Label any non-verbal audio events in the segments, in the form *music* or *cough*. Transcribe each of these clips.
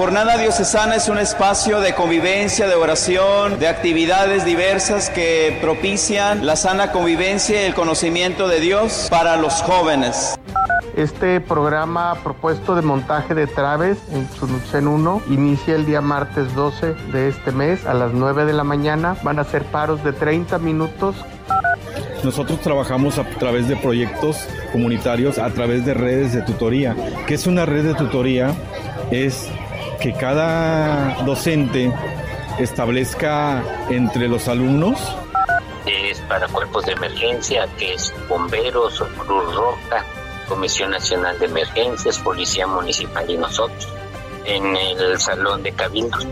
Jornada diocesana es un espacio de convivencia, de oración, de actividades diversas que propician la sana convivencia y el conocimiento de Dios para los jóvenes. Este programa propuesto de montaje de traves en Chunuchen 1 inicia el día martes 12 de este mes a las 9 de la mañana. Van a ser paros de 30 minutos nosotros trabajamos a través de proyectos comunitarios, a través de redes de tutoría. ¿Qué es una red de tutoría? Es que cada docente establezca entre los alumnos es para cuerpos de emergencia, que es bomberos, Cruz Roja, Comisión Nacional de Emergencias, Policía Municipal y nosotros, en el Salón de Cabildos.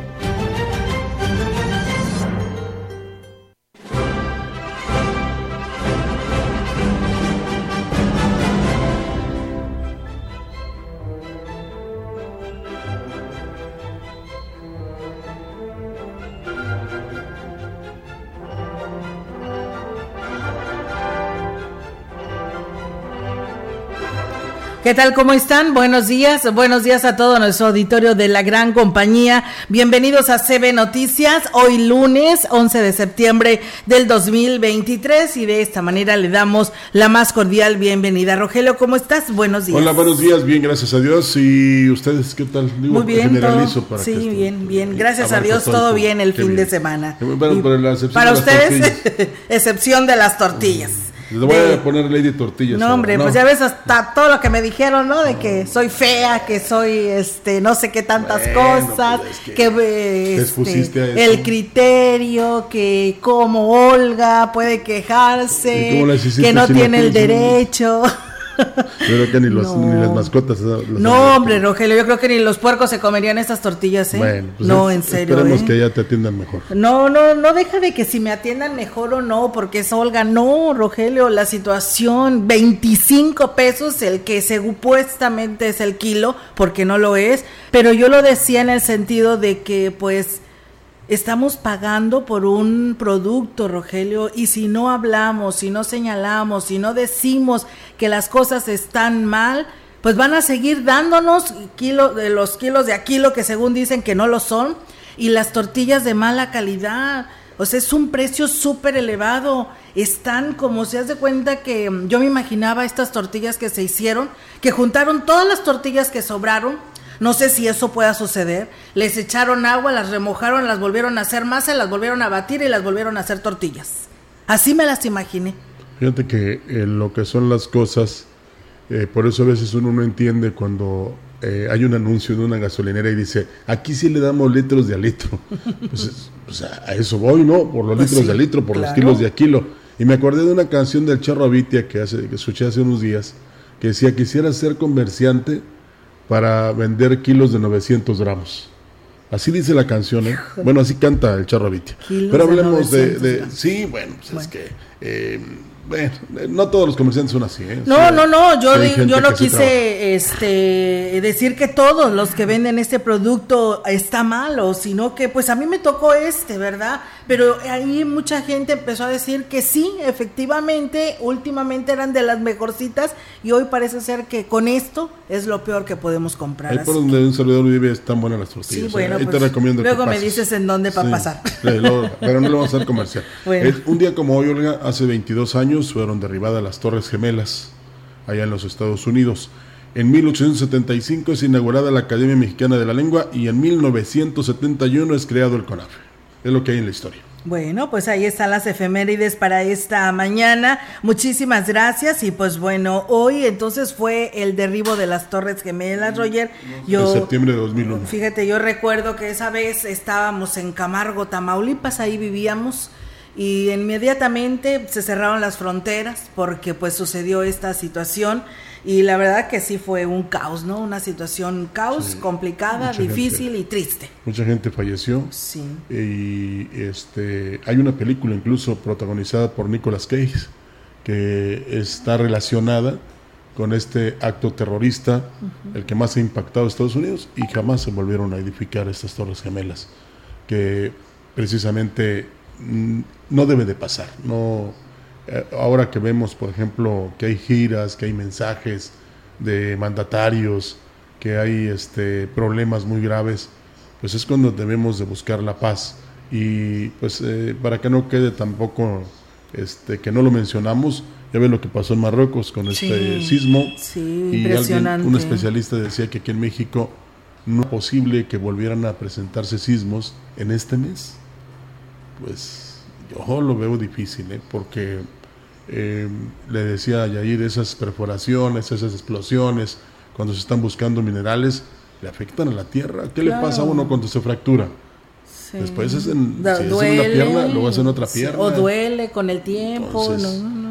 ¿Qué tal? ¿Cómo están? Buenos días. Buenos días a todo nuestro auditorio de la gran compañía. Bienvenidos a CB Noticias. Hoy lunes 11 de septiembre del 2023 y de esta manera le damos la más cordial bienvenida. Rogelio, ¿cómo estás? Buenos días. Hola, buenos días. Bien, gracias a Dios. ¿Y ustedes qué tal? Digo, Muy bien. Para sí, bien, bien. Gracias a Dios, todo, bien el fin de semana. para ustedes, *laughs* excepción de las tortillas. Le voy a poner Lady Tortillas. No, hombre, pues ya ves hasta todo lo que me dijeron, ¿no? De que soy fea, que soy, este, no sé qué tantas cosas, pues que, este, el criterio, que como Olga puede quejarse, que no tiene el derecho. Creo que ni, los, ni las mascotas. no, hombre, Rogelio, yo creo que ni los puercos se comerían estas tortillas, ¿eh? Bueno, pues no, en serio. Esperemos ¿eh? que ya te atiendan mejor. No, no, no deja de que si me atiendan mejor o no, porque es Olga. No, Rogelio, la situación, 25 pesos el que supuestamente es el kilo, porque no lo es, pero yo lo decía en el sentido de que, pues, Estamos pagando por un producto, Rogelio, y si no hablamos, si no señalamos, si no decimos que las cosas están mal, pues van a seguir dándonos kilo, de los kilos de aquilo que según dicen que no lo son, y las tortillas de mala calidad. O sea, es un precio súper elevado. Están como se hace cuenta que yo me imaginaba estas tortillas que se hicieron, que juntaron todas las tortillas que sobraron, no sé si eso pueda suceder. Les echaron agua, las remojaron, las volvieron a hacer masa, las volvieron a batir y las volvieron a hacer tortillas. Así me las imaginé. Fíjate que en lo que son las cosas, eh, por eso a veces uno no entiende cuando eh, hay un anuncio de una gasolinera y dice, aquí sí le damos litros de a litro. *laughs* pues, pues a eso voy, ¿no? Por los pues litros de a litro, por los kilos de a kilo. Y me acordé de una canción del Charro Avitia que, hace, que escuché hace unos días, que decía, quisiera ser comerciante para vender kilos de 900 gramos. Así dice la canción, ¿eh? Bueno, así canta el Charro Pero hablemos de, Sí, bueno, pues es que... Eh, bueno, no todos los comerciantes son así. ¿eh? No, no, no, yo, yo no quise este, decir que todos los que venden este producto está malo, sino que pues a mí me tocó este, ¿verdad? Pero ahí mucha gente empezó a decir que sí, efectivamente, últimamente eran de las mejorcitas y hoy parece ser que con esto es lo peor que podemos comprar. Ahí por donde un servidor vive están buenas las tortillas. Sí, bueno, ahí te pues, recomiendo Luego me dices en dónde para pasar. pero no lo vamos a hacer comercial. *laughs* un día como hoy, Olga, hace 22 años, fueron derribadas las Torres Gemelas, allá en los Estados Unidos. En 1875 es inaugurada la Academia Mexicana de la Lengua y en 1971 es creado el CONAFE. Es lo que hay en la historia. Bueno, pues ahí están las efemérides para esta mañana. Muchísimas gracias. Y pues bueno, hoy entonces fue el derribo de las Torres Gemelas, Roger. Yo, en septiembre de 2001. Fíjate, yo recuerdo que esa vez estábamos en Camargo, Tamaulipas, ahí vivíamos. Y inmediatamente se cerraron las fronteras porque pues sucedió esta situación y la verdad que sí fue un caos, ¿no? Una situación caos, complicada, difícil y triste. Mucha gente falleció. Sí. Y este, hay una película incluso protagonizada por Nicolas Cage que está relacionada con este acto terrorista, el que más ha impactado a Estados Unidos y jamás se volvieron a edificar estas torres gemelas, que precisamente mm, no debe de pasar, no ahora que vemos, por ejemplo, que hay giras, que hay mensajes de mandatarios, que hay este, problemas muy graves, pues es cuando debemos de buscar la paz. Y pues eh, para que no quede tampoco, este, que no lo mencionamos, ya ven lo que pasó en Marruecos con este sismo. y alguien, un especialista decía que aquí en México no es posible que volvieran a presentarse sismos en este mes. Pues yo lo veo difícil, ¿eh? porque eh, le decía a Yair, esas perforaciones, esas explosiones, cuando se están buscando minerales, le afectan a la tierra. ¿Qué le pasa a uno cuando se fractura? Después es en, si es una pierna, luego es en otra pierna. o duele con el tiempo.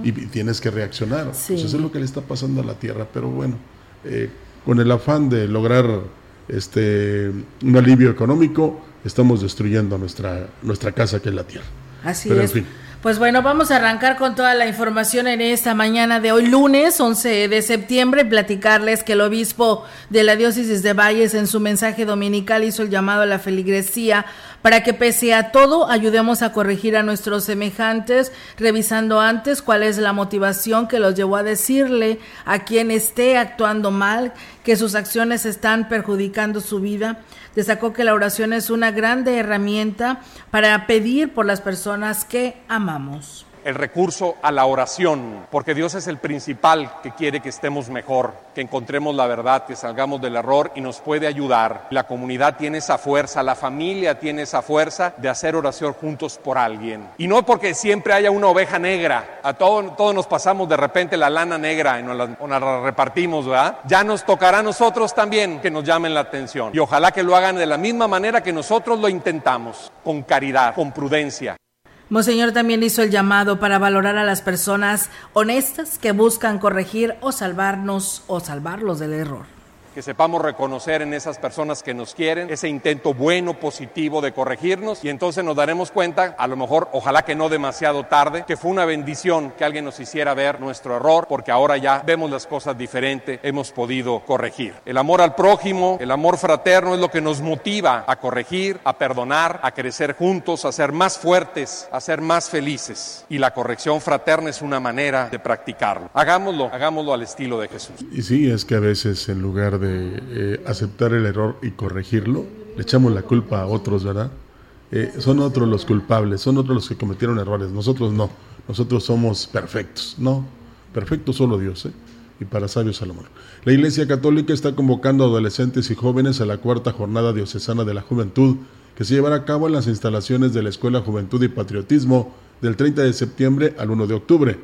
Y, tienes que reaccionar. eso es lo que le está pasando a la tierra. Pero bueno, eh, con el afán de lograr este un alivio económico, estamos destruyendo nuestra, nuestra casa que es la tierra. Así es. Pues bueno, vamos a arrancar con toda la información en esta mañana de hoy, lunes 11 de septiembre, platicarles que el obispo de la diócesis de Valles en su mensaje dominical hizo el llamado a la feligresía para que pese a todo ayudemos a corregir a nuestros semejantes, revisando antes cuál es la motivación que los llevó a decirle a quien esté actuando mal que sus acciones están perjudicando su vida. Destacó que la oración es una grande herramienta para pedir por las personas que amamos el recurso a la oración, porque Dios es el principal que quiere que estemos mejor, que encontremos la verdad, que salgamos del error y nos puede ayudar. La comunidad tiene esa fuerza, la familia tiene esa fuerza de hacer oración juntos por alguien. Y no porque siempre haya una oveja negra, a todos, todos nos pasamos de repente la lana negra y nos la, nos la repartimos, ¿verdad? Ya nos tocará a nosotros también que nos llamen la atención. Y ojalá que lo hagan de la misma manera que nosotros lo intentamos, con caridad, con prudencia. Monseñor también hizo el llamado para valorar a las personas honestas que buscan corregir o salvarnos o salvarlos del error que sepamos reconocer en esas personas que nos quieren ese intento bueno, positivo de corregirnos y entonces nos daremos cuenta, a lo mejor, ojalá que no demasiado tarde, que fue una bendición que alguien nos hiciera ver nuestro error porque ahora ya vemos las cosas diferente, hemos podido corregir. El amor al prójimo, el amor fraterno es lo que nos motiva a corregir, a perdonar, a crecer juntos, a ser más fuertes, a ser más felices. Y la corrección fraterna es una manera de practicarlo. Hagámoslo, hagámoslo al estilo de Jesús. Y sí, es que a veces en lugar de eh, aceptar el error y corregirlo, le echamos la culpa a otros, ¿verdad? Eh, son otros los culpables, son otros los que cometieron errores, nosotros no, nosotros somos perfectos, no, perfecto solo Dios, ¿eh? y para sabios Salomón. La Iglesia Católica está convocando a adolescentes y jóvenes a la cuarta jornada diocesana de la juventud, que se llevará a cabo en las instalaciones de la Escuela Juventud y Patriotismo del 30 de septiembre al 1 de octubre.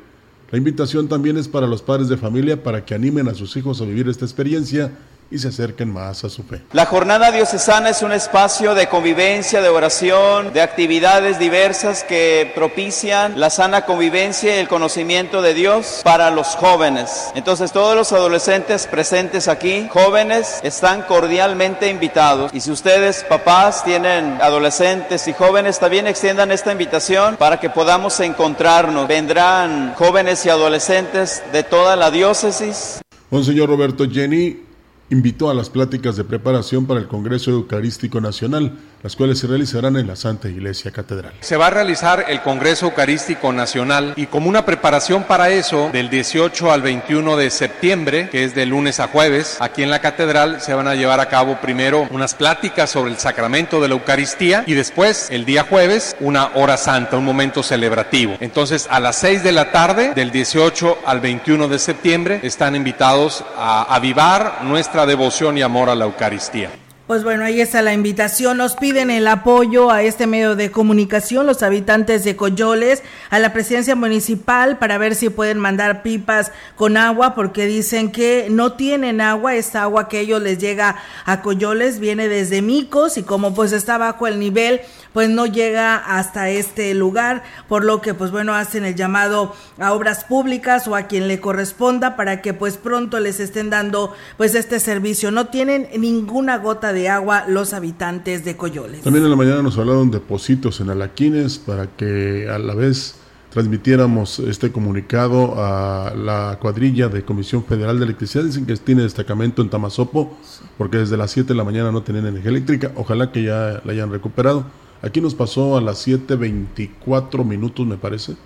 La invitación también es para los padres de familia para que animen a sus hijos a vivir esta experiencia y se acerquen más a su fe. La jornada diocesana es un espacio de convivencia, de oración, de actividades diversas que propician la sana convivencia y el conocimiento de Dios para los jóvenes. Entonces todos los adolescentes presentes aquí, jóvenes, están cordialmente invitados. Y si ustedes, papás, tienen adolescentes y jóvenes, también extiendan esta invitación para que podamos encontrarnos. Vendrán jóvenes y adolescentes de toda la diócesis. Monseñor Roberto Jenny, invitó a las pláticas de preparación para el Congreso Eucarístico Nacional las cuales se realizarán en la Santa Iglesia Catedral. Se va a realizar el Congreso Eucarístico Nacional y como una preparación para eso, del 18 al 21 de septiembre, que es de lunes a jueves, aquí en la Catedral se van a llevar a cabo primero unas pláticas sobre el sacramento de la Eucaristía y después, el día jueves, una hora santa, un momento celebrativo. Entonces, a las 6 de la tarde, del 18 al 21 de septiembre, están invitados a avivar nuestra devoción y amor a la Eucaristía. Pues bueno, ahí está la invitación. Nos piden el apoyo a este medio de comunicación, los habitantes de Coyoles, a la presidencia municipal para ver si pueden mandar pipas con agua, porque dicen que no tienen agua. Esta agua que ellos les llega a Coyoles viene desde Micos y como pues está bajo el nivel, pues no llega hasta este lugar, por lo que pues bueno, hacen el llamado a obras públicas o a quien le corresponda para que pues pronto les estén dando pues este servicio. No tienen ninguna gota de agua los habitantes de Coyoles. También en la mañana nos hablaron de positos en Alaquines para que a la vez transmitiéramos este comunicado a la cuadrilla de Comisión Federal de Electricidad. Dicen que tiene destacamento en Tamazopo, porque desde las 7 de la mañana no tienen energía eléctrica. Ojalá que ya la hayan recuperado. Aquí nos pasó a las 7.24 minutos, me parece,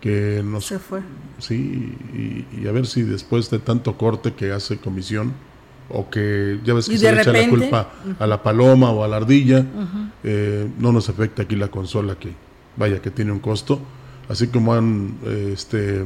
que nos... Se fue. Sí, y, a ver si después de tanto corte que hace comisión, o que ya ves que se le echa la culpa a la paloma o a la ardilla, eh, no nos afecta aquí la consola que, vaya, que tiene un costo. Así como han este,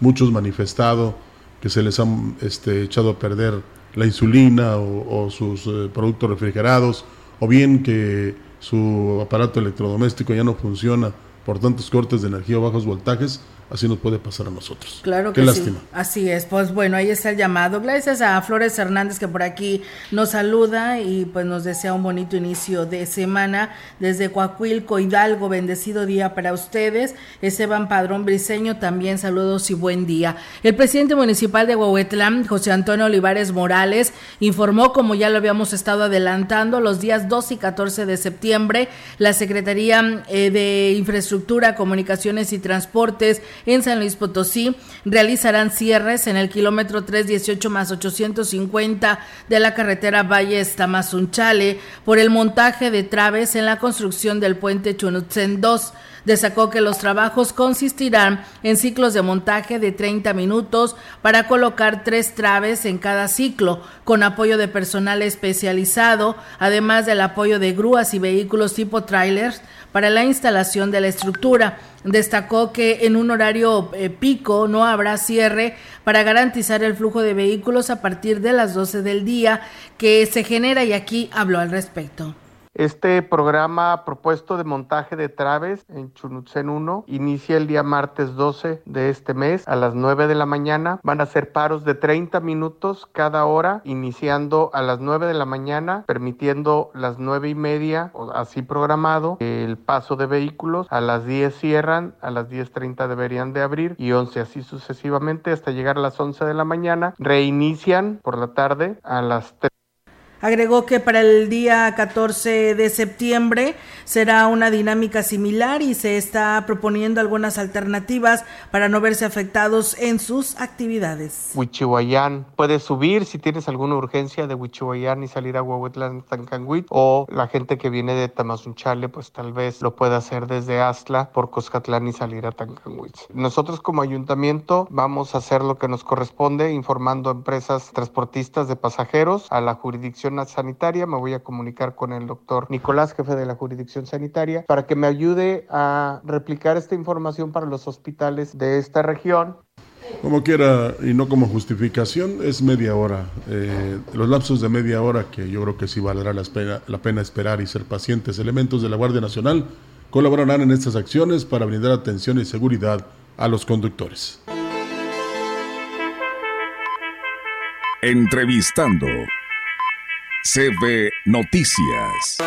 muchos manifestado que se les han este, echado a perder la insulina o, sus eh, productos refrigerados, o bien que su aparato electrodoméstico ya no funciona por tantos cortes de energía o bajos voltajes, así nos puede pasar a nosotros. Claro que lástima. sí. Así es. Pues bueno, ahí está el llamado. Gracias a Flores Hernández que por aquí nos saluda y pues nos desea un bonito inicio de semana desde Coahuilco Hidalgo. Bendecido día para ustedes. Esteban Padrón Briseño también saludos y buen día. El presidente municipal de Huehuetlán, José Antonio Olivares Morales, informó, como ya lo habíamos estado adelantando, los días 2 y 14 de septiembre, la Secretaría eh, de Infraestructura, Comunicaciones y Transportes en San Luis Potosí realizarán cierres en el kilómetro 318 más 850 de la carretera Valle Estamazunchale por el montaje de traves en la construcción del puente Chunutzen 2. Destacó que los trabajos consistirán en ciclos de montaje de 30 minutos para colocar tres traves en cada ciclo, con apoyo de personal especializado, además del apoyo de grúas y vehículos tipo trailers para la instalación de la estructura. Destacó que en un horario eh, pico no habrá cierre para garantizar el flujo de vehículos a partir de las 12 del día que se genera y aquí habló al respecto. Este programa propuesto de montaje de traves en Chunutzen 1 inicia el día martes 12 de este mes a las 9 de la mañana. Van a ser paros de 30 minutos cada hora, iniciando a las 9 de la mañana, permitiendo las 9 y media, así programado, el paso de vehículos. A las 10 cierran, a las 10.30 deberían de abrir y 11 así sucesivamente hasta llegar a las 11 de la mañana. Reinician por la tarde a las 3 Agregó que para el día 14 de septiembre será una dinámica similar y se está proponiendo algunas alternativas para no verse afectados en sus actividades. Huichihuayán puede subir si tienes alguna urgencia de Huichihuayán y salir a Huehuetlán, Tancanguit o la gente que viene de Tamazunchale pues tal vez lo pueda hacer desde Astla por Coscatlán y salir a Tancanguit. Nosotros como ayuntamiento vamos a hacer lo que nos corresponde informando a empresas transportistas de pasajeros a la jurisdicción sanitaria. Me voy a comunicar con el doctor Nicolás, jefe de la jurisdicción sanitaria, para que me ayude a replicar esta información para los hospitales de esta región. Como quiera, y no como justificación, es media hora. Eh, los lapsos de media hora, que yo creo que sí valdrá la, la pena esperar y ser pacientes. Elementos de la Guardia Nacional colaborarán en estas acciones para brindar atención y seguridad a los conductores. Entrevistando CB Noticias.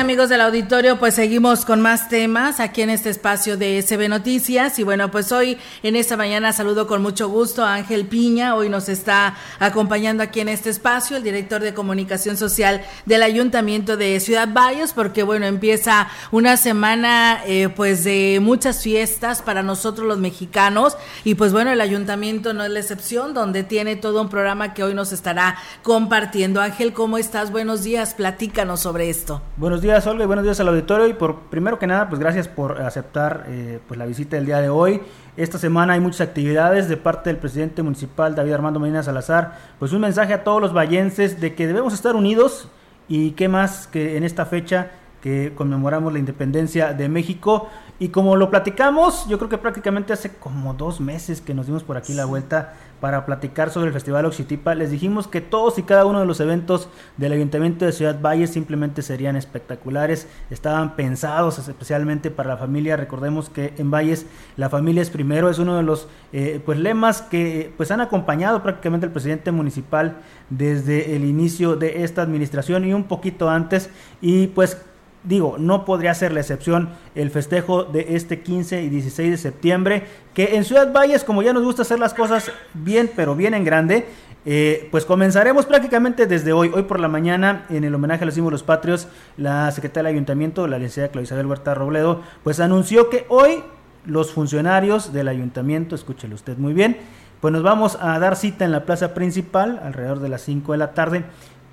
Amigos del auditorio, pues seguimos con más temas aquí en este espacio de SB Noticias. Y bueno, pues hoy en esta mañana saludo con mucho gusto a Ángel Piña. Hoy nos está acompañando aquí en este espacio el director de comunicación social del Ayuntamiento de Ciudad Valles, porque bueno, empieza una semana eh, pues de muchas fiestas para nosotros los mexicanos. Y pues bueno, el Ayuntamiento no es la excepción, donde tiene todo un programa que hoy nos estará compartiendo. Ángel, ¿cómo estás? Buenos días, platícanos sobre esto. Buenos días, Olga, y buenos días al auditorio. Y por primero que nada, pues gracias por aceptar eh, pues la visita del día de hoy. Esta semana hay muchas actividades de parte del presidente municipal David Armando Medina Salazar. Pues un mensaje a todos los vallenses de que debemos estar unidos Y qué más que en esta fecha que conmemoramos la independencia de México. Y como lo platicamos, yo creo que prácticamente hace como dos meses que nos dimos por aquí la vuelta para platicar sobre el Festival Oxitipa, les dijimos que todos y cada uno de los eventos del Ayuntamiento de Ciudad Valle simplemente serían espectaculares, estaban pensados especialmente para la familia, recordemos que en Valles la familia es primero, es uno de los eh, pues lemas que pues han acompañado prácticamente al presidente municipal desde el inicio de esta administración y un poquito antes. Y pues digo, no podría ser la excepción el festejo de este 15 y 16 de septiembre, que en Ciudad Valles, como ya nos gusta hacer las cosas bien, pero bien en grande, eh, pues comenzaremos prácticamente desde hoy. Hoy por la mañana, en el homenaje a los símbolos patrios, la secretaria del ayuntamiento, la licenciada Claudia Isabel Huerta Robledo, pues anunció que hoy los funcionarios del ayuntamiento, escúchelo usted muy bien, pues nos vamos a dar cita en la plaza principal alrededor de las 5 de la tarde,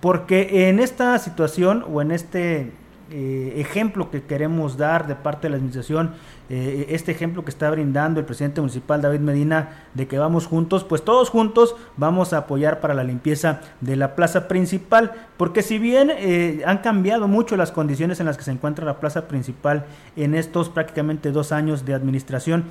porque en esta situación o en este eh, ejemplo que queremos dar de parte de la administración, eh, este ejemplo que está brindando el presidente municipal David Medina de que vamos juntos, pues todos juntos vamos a apoyar para la limpieza de la plaza principal, porque si bien eh, han cambiado mucho las condiciones en las que se encuentra la plaza principal en estos prácticamente dos años de administración,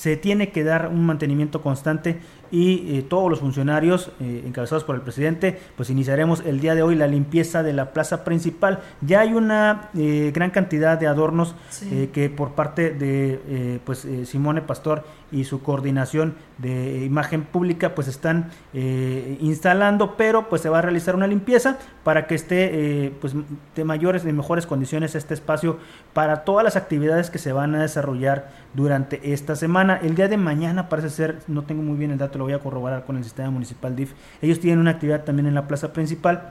se tiene que dar un mantenimiento constante y eh, todos los funcionarios eh, encabezados por el presidente, pues iniciaremos el día de hoy la limpieza de la plaza principal. Ya hay una eh, gran cantidad de adornos que por parte de pues Simone Pastor y su coordinación de imagen pública pues están instalando, pero pues se va a realizar una limpieza para que esté pues de mayores y mejores condiciones este espacio para todas las actividades que se van a desarrollar durante esta semana. El día de mañana parece ser, no tengo muy bien el dato lo voy a corroborar con el sistema municipal DIF. Ellos tienen una actividad también en la plaza principal.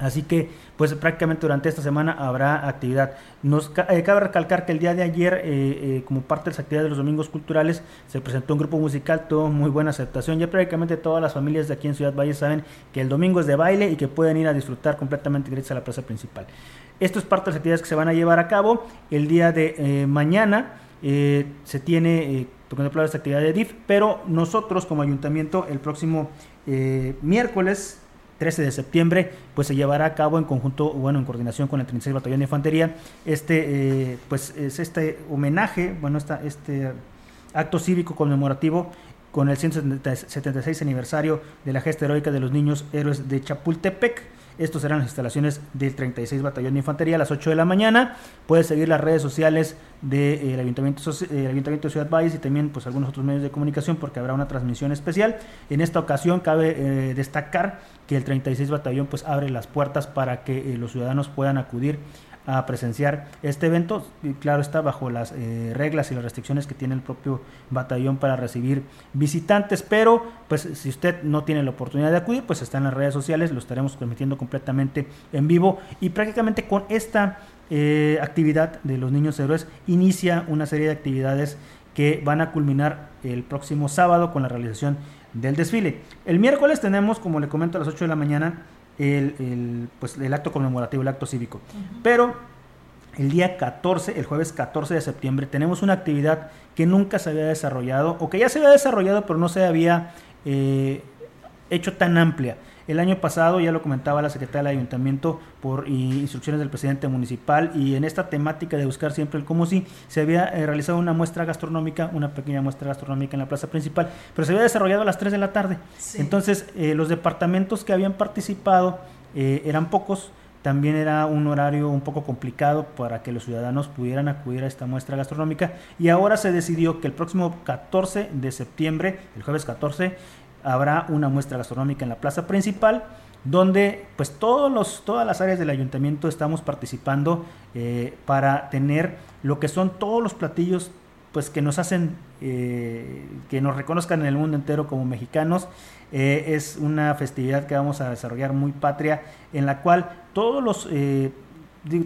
Así que, pues prácticamente durante esta semana habrá actividad. Nos eh, cabe recalcar que el día de ayer, eh, eh, como parte de las actividades de los domingos culturales, se presentó un grupo musical, tuvo muy buena aceptación. Ya prácticamente todas las familias de aquí en Ciudad Valle saben que el domingo es de baile y que pueden ir a disfrutar completamente gracias a la plaza principal. Esto es parte de las actividades que se van a llevar a cabo. El día de mañana se tiene contemplar esta actividad de DIF, pero nosotros como ayuntamiento el próximo miércoles 13 de septiembre, pues se llevará a cabo en conjunto, bueno, en coordinación con el 36 Batallón de Infantería, este, eh, pues es este homenaje, bueno, esta, este acto cívico conmemorativo con el 176 aniversario de la gesta heroica de los niños héroes de Chapultepec. Estos serán las instalaciones del 36 Batallón de Infantería a las 8 de la mañana. Puedes seguir las redes sociales del Ayuntamiento, Ayuntamiento de Ciudad Valles y también pues algunos otros medios de comunicación porque habrá una transmisión especial. En esta ocasión cabe eh, destacar que el 36 Batallón pues abre las puertas para que eh, los ciudadanos puedan acudir a presenciar este evento. Claro, está bajo las eh, reglas y las restricciones que tiene el propio batallón para recibir visitantes, pero pues si usted no tiene la oportunidad de acudir, pues está en las redes sociales, lo estaremos transmitiendo completamente en vivo y prácticamente con esta eh, actividad de los niños héroes inicia una serie de actividades que van a culminar el próximo sábado con la realización del desfile. El miércoles tenemos, como le comento, a las 8 de la mañana el, pues, el acto conmemorativo, el acto cívico. Pero el día 14, el jueves 14 de septiembre, tenemos una actividad que nunca se había desarrollado, o que ya se había desarrollado, pero no se había eh, hecho tan amplia. El año pasado, ya lo comentaba la secretaria del ayuntamiento por instrucciones del presidente municipal y en esta temática de buscar siempre el cómo si se había eh, realizado una muestra gastronómica, una pequeña muestra gastronómica en la plaza principal, pero se había desarrollado a las 3 de la tarde. Entonces, eh, los departamentos que habían participado eh, eran pocos, también era un horario un poco complicado para que los ciudadanos pudieran acudir a esta muestra gastronómica y ahora se decidió que el próximo 14 de septiembre, el jueves 14, habrá una muestra gastronómica en la plaza principal donde pues todos los, todas las áreas del ayuntamiento estamos participando eh, para tener lo que son todos los platillos pues que nos hacen eh, que nos reconozcan en el mundo entero como mexicanos. Eh, es una festividad que vamos a desarrollar muy patria en la cual todos los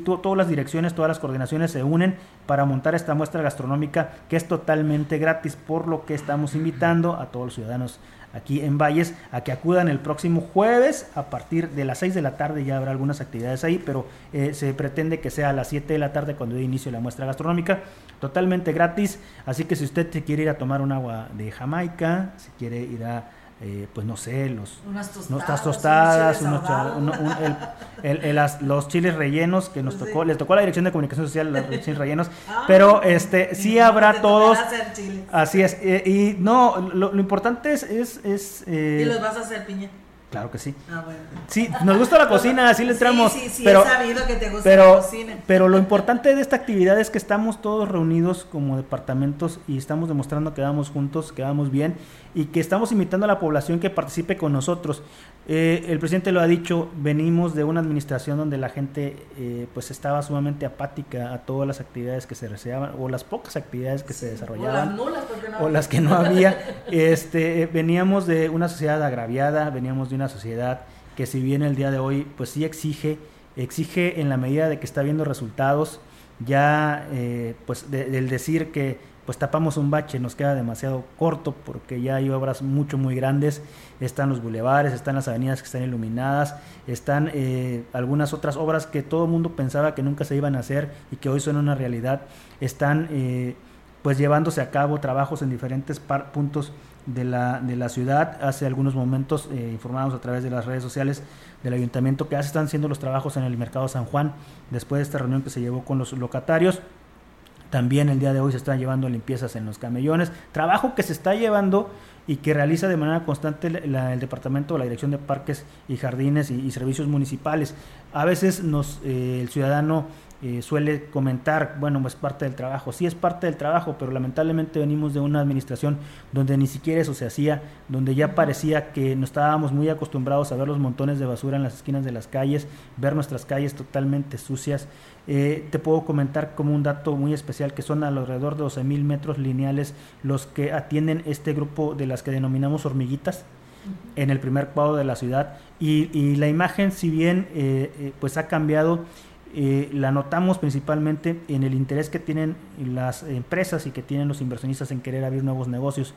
todas las direcciones, todas las coordinaciones se unen para montar esta muestra gastronómica que es totalmente gratis, por lo que estamos invitando a todos los ciudadanos aquí en Valles a que acudan el próximo jueves a partir de las 6 de la tarde. Ya habrá algunas actividades ahí, pero eh, se pretende que sea a las 7 de la tarde cuando dé inicio la muestra gastronómica. Totalmente gratis. Así que si usted quiere ir a tomar un agua de Jamaica, si quiere ir a eh, pues no sé, los, Unas tostadas, unos unos uno- un- el- el- el- las- los chiles rellenos que nos Sí. tocó, les tocó a la Dirección de Comunicación Social los *laughs* chiles rellenos, Ah, pero este sí habrá todos, así es, eh, y no, lo, lo importante es, es, es, eh, ¿Y los vas a hacer piña? Claro que sí, Ah, bueno. sí, nos gusta la *laughs* cocina, así le entramos, Sí, sí, sí, pero, he sabido que te gusta pero, la cocina. pero lo importante de esta actividad es que estamos todos reunidos como departamentos y estamos demostrando que vamos juntos, que vamos bien y que estamos invitando a la población que participe con nosotros. Eh, el presidente lo ha dicho, venimos de una administración donde la gente eh, pues estaba sumamente apática a todas las actividades que se realizaban o las pocas actividades que se O las desarrollaban no o las que no había. *laughs* Este, veníamos de una sociedad agraviada, veníamos de una sociedad que si bien el día de hoy pues sí exige, exige en la medida de que está viendo resultados, ya eh, pues de- del decir que pues tapamos un bache nos queda demasiado corto porque ya hay obras mucho muy grandes, están los bulevares, están las avenidas que están iluminadas, están eh, algunas otras obras que todo el mundo pensaba que nunca se iban a hacer y que hoy son una realidad, están eh, pues llevándose a cabo trabajos en diferentes puntos de la, de la ciudad. Hace algunos momentos eh, informamos a través de las redes sociales del ayuntamiento que ya se están haciendo los trabajos en el mercado San Juan después de esta reunión que se llevó con los locatarios. También el día de hoy se están llevando limpiezas en los camellones, trabajo que se está llevando y que realiza de manera constante la- el departamento, la dirección de parques y jardines y, y servicios municipales. A veces nos, eh, el ciudadano eh, suele comentar, bueno, es parte del trabajo. Sí es parte del trabajo, pero lamentablemente venimos de una administración donde ni siquiera eso se hacía, donde ya parecía que nos estábamos muy acostumbrados a ver los montones de basura en las esquinas de las calles, ver nuestras calles totalmente sucias. Eh, te puedo comentar como un dato muy especial que son alrededor de 12 mil metros lineales los que atienden este grupo de las que denominamos hormiguitas en el primer cuadro de la ciudad y, y la imagen si bien eh, eh, pues ha cambiado eh, la notamos principalmente en el interés que tienen las empresas y que tienen los inversionistas en querer abrir nuevos negocios.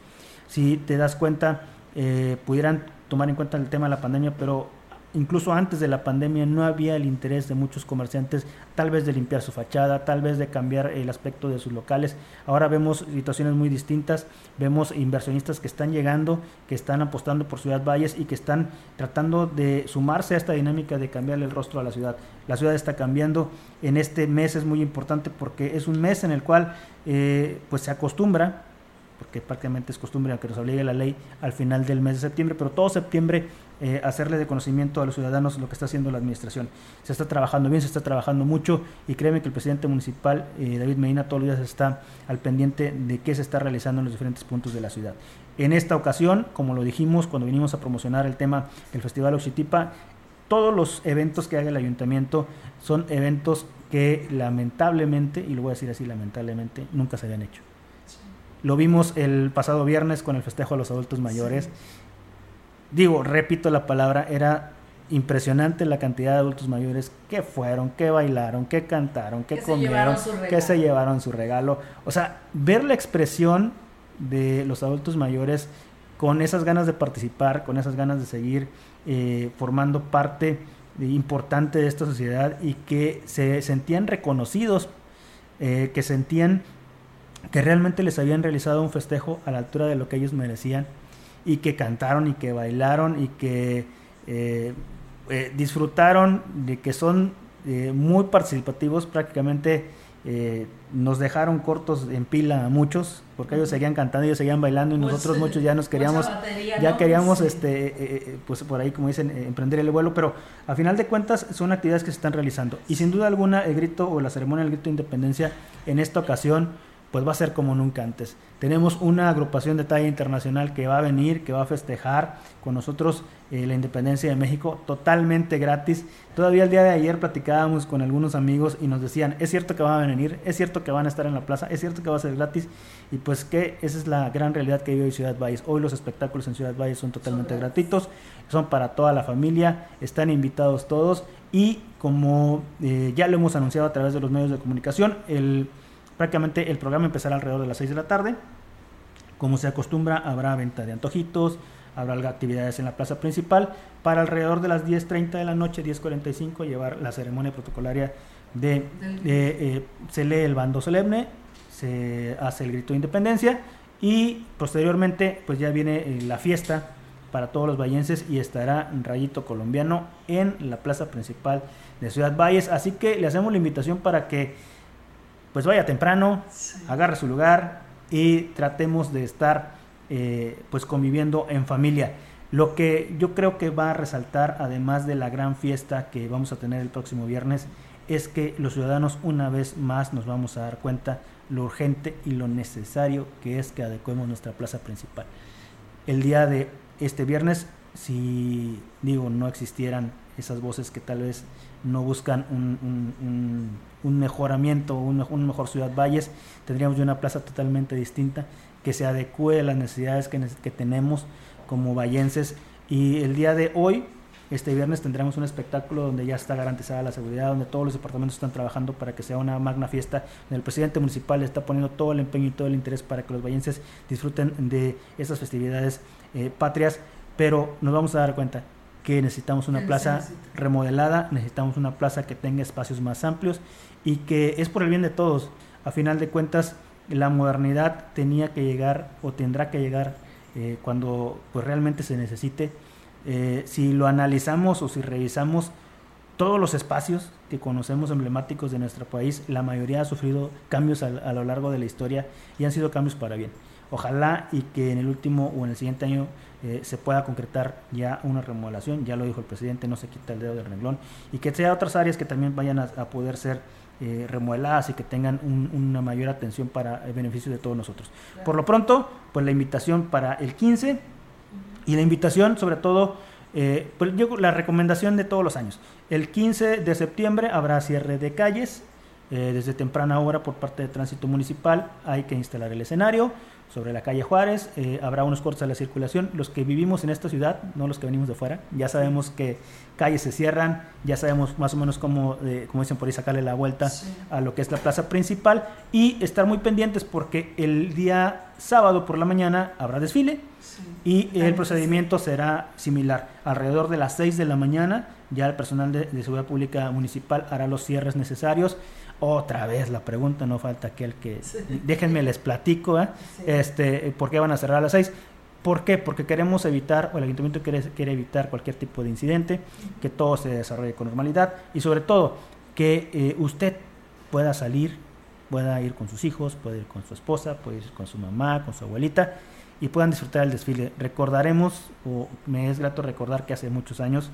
Si te das cuenta eh, pudieran tomar en cuenta el tema de la pandemia pero incluso antes de la pandemia no había el interés de muchos comerciantes tal vez de limpiar su fachada, tal vez de cambiar el aspecto de sus locales. Ahora vemos situaciones muy distintas, vemos inversionistas que están llegando, que están apostando por Ciudad Valles y que están tratando de sumarse a esta dinámica de cambiarle el rostro a la ciudad. La ciudad está cambiando, en este mes es muy importante porque es un mes en el cual eh, pues se acostumbra porque prácticamente es costumbre, aunque nos obligue la ley, al final del mes de septiembre, pero todo septiembre eh, hacerle de conocimiento a los ciudadanos lo que está haciendo la administración. Se está trabajando bien, se está trabajando mucho y créeme que el presidente municipal, eh, David Medina, todos los días está al pendiente de qué se está realizando en los diferentes puntos de la ciudad. En esta ocasión, como lo dijimos cuando vinimos a promocionar el tema del Festival Oxitipa, todos los eventos que haga el ayuntamiento son eventos que lamentablemente, y lo voy a decir así lamentablemente, nunca se habían hecho. Lo vimos el pasado viernes con el festejo a los adultos mayores. Digo, repito la palabra, era impresionante la cantidad de adultos mayores que fueron, que bailaron, que cantaron, que, comieron, que se llevaron su regalo. O sea, ver la expresión de los adultos mayores con esas ganas de participar, con esas ganas de seguir eh, formando parte importante de esta sociedad y que se sentían reconocidos, eh, que sentían que realmente les habían realizado un festejo a la altura de lo que ellos merecían y que cantaron y que bailaron y que eh, eh, disfrutaron de que son eh, muy participativos prácticamente eh, nos dejaron cortos en pila a muchos porque ellos seguían cantando ellos seguían bailando y Pues, nosotros muchos ya nos mucha queríamos batería, ya ¿no? queríamos Sí. este pues por ahí como dicen emprender el vuelo pero a final de cuentas son actividades que se están realizando y sin duda alguna el grito o la ceremonia del grito de independencia en esta ocasión pues va a ser como nunca antes. Tenemos una agrupación de talla internacional que va a venir, que va a festejar con nosotros eh, la independencia de México totalmente gratis. Todavía el día de ayer platicábamos con algunos amigos y nos decían, es cierto que van a venir, es cierto que van a estar en la plaza, es cierto que va a ser gratis y pues que esa es la gran realidad que vive hoy Ciudad Valles. Hoy los espectáculos en Ciudad Valles son totalmente Son gratuitos, son para toda la familia, están invitados todos y como eh, ya lo hemos anunciado a través de los medios de comunicación, el Prácticamente el programa empezará alrededor de las 6 de la tarde. Como se acostumbra, habrá venta de antojitos, habrá actividades en la plaza principal. Para alrededor de las 10.30 de la noche, 10.45, llevar la ceremonia protocolaria de... Eh, se lee el bando solemne, se hace el grito de independencia y posteriormente pues ya viene eh, la fiesta para todos los vallenses y estará Rayito Colombiano en la plaza principal de Ciudad Valles. Así que le hacemos la invitación para que pues vaya temprano, agarre su lugar y tratemos de estar eh, pues conviviendo en familia. Lo que yo creo que va a resaltar, además de la gran fiesta que vamos a tener el próximo viernes, es que los ciudadanos una vez más nos vamos a dar cuenta lo urgente y lo necesario que es que adecuemos nuestra plaza principal. El día de este viernes, si digo, no existieran esas voces que tal vez no buscan un, mejoramiento, un, un, mejor Ciudad Valles, tendríamos una plaza totalmente distinta que se adecue a las necesidades que, tenemos como vallenses. Y el día de hoy, este viernes, tendremos un espectáculo donde ya está garantizada la seguridad, donde todos los departamentos están trabajando para que sea una magna fiesta, el presidente municipal está poniendo todo el empeño y todo el interés para que los vallenses disfruten de esas festividades eh, patrias. Pero nos vamos a dar cuenta que necesitamos una plaza remodelada, necesitamos una plaza que tenga espacios más amplios y que es por el bien de todos. A final de cuentas, la modernidad tenía que llegar o tendrá que llegar eh, cuando pues realmente se necesite. Eh, si lo analizamos o si revisamos todos los espacios que conocemos emblemáticos de nuestro país, la mayoría ha sufrido cambios a, lo largo de la historia y han sido cambios para bien. Ojalá y que en el último o en el siguiente año eh, se pueda concretar ya una remodelación, ya lo dijo el presidente, no se quita el dedo del renglón, y que sea otras áreas que también vayan a poder ser eh, remodeladas y que tengan una mayor atención para el beneficio de todos nosotros. Por lo pronto, pues la invitación para el 15 y la invitación sobre todo, eh, pues yo, la recomendación de todos los años. El 15 de septiembre habrá cierre de calles, desde temprana hora por parte de tránsito municipal. Hay que instalar el escenario sobre la calle Juárez, eh, habrá unos cortes a la circulación. Los que vivimos en esta ciudad, no los que venimos de fuera, ya sabemos que calles se cierran, ya sabemos más o menos cómo, eh, como dicen por ahí, sacarle la vuelta a lo que es la plaza principal. Y estar muy pendientes porque el día sábado por la mañana habrá desfile y el procedimiento será similar. Alrededor de las 6 de la mañana ya el personal de, de seguridad pública municipal hará los cierres necesarios otra vez la pregunta, no falta aquel que... Déjenme les platico, ¿eh? este, ¿por qué van a cerrar a las seis? ¿Por qué? Porque queremos evitar, o el ayuntamiento quiere, quiere evitar cualquier tipo de incidente, que todo se desarrolle con normalidad y sobre todo que eh, usted pueda salir, pueda ir con sus hijos, pueda ir con su esposa, puede ir con su mamá, con su abuelita y puedan disfrutar el desfile. Recordaremos, o me es grato recordar que hace muchos años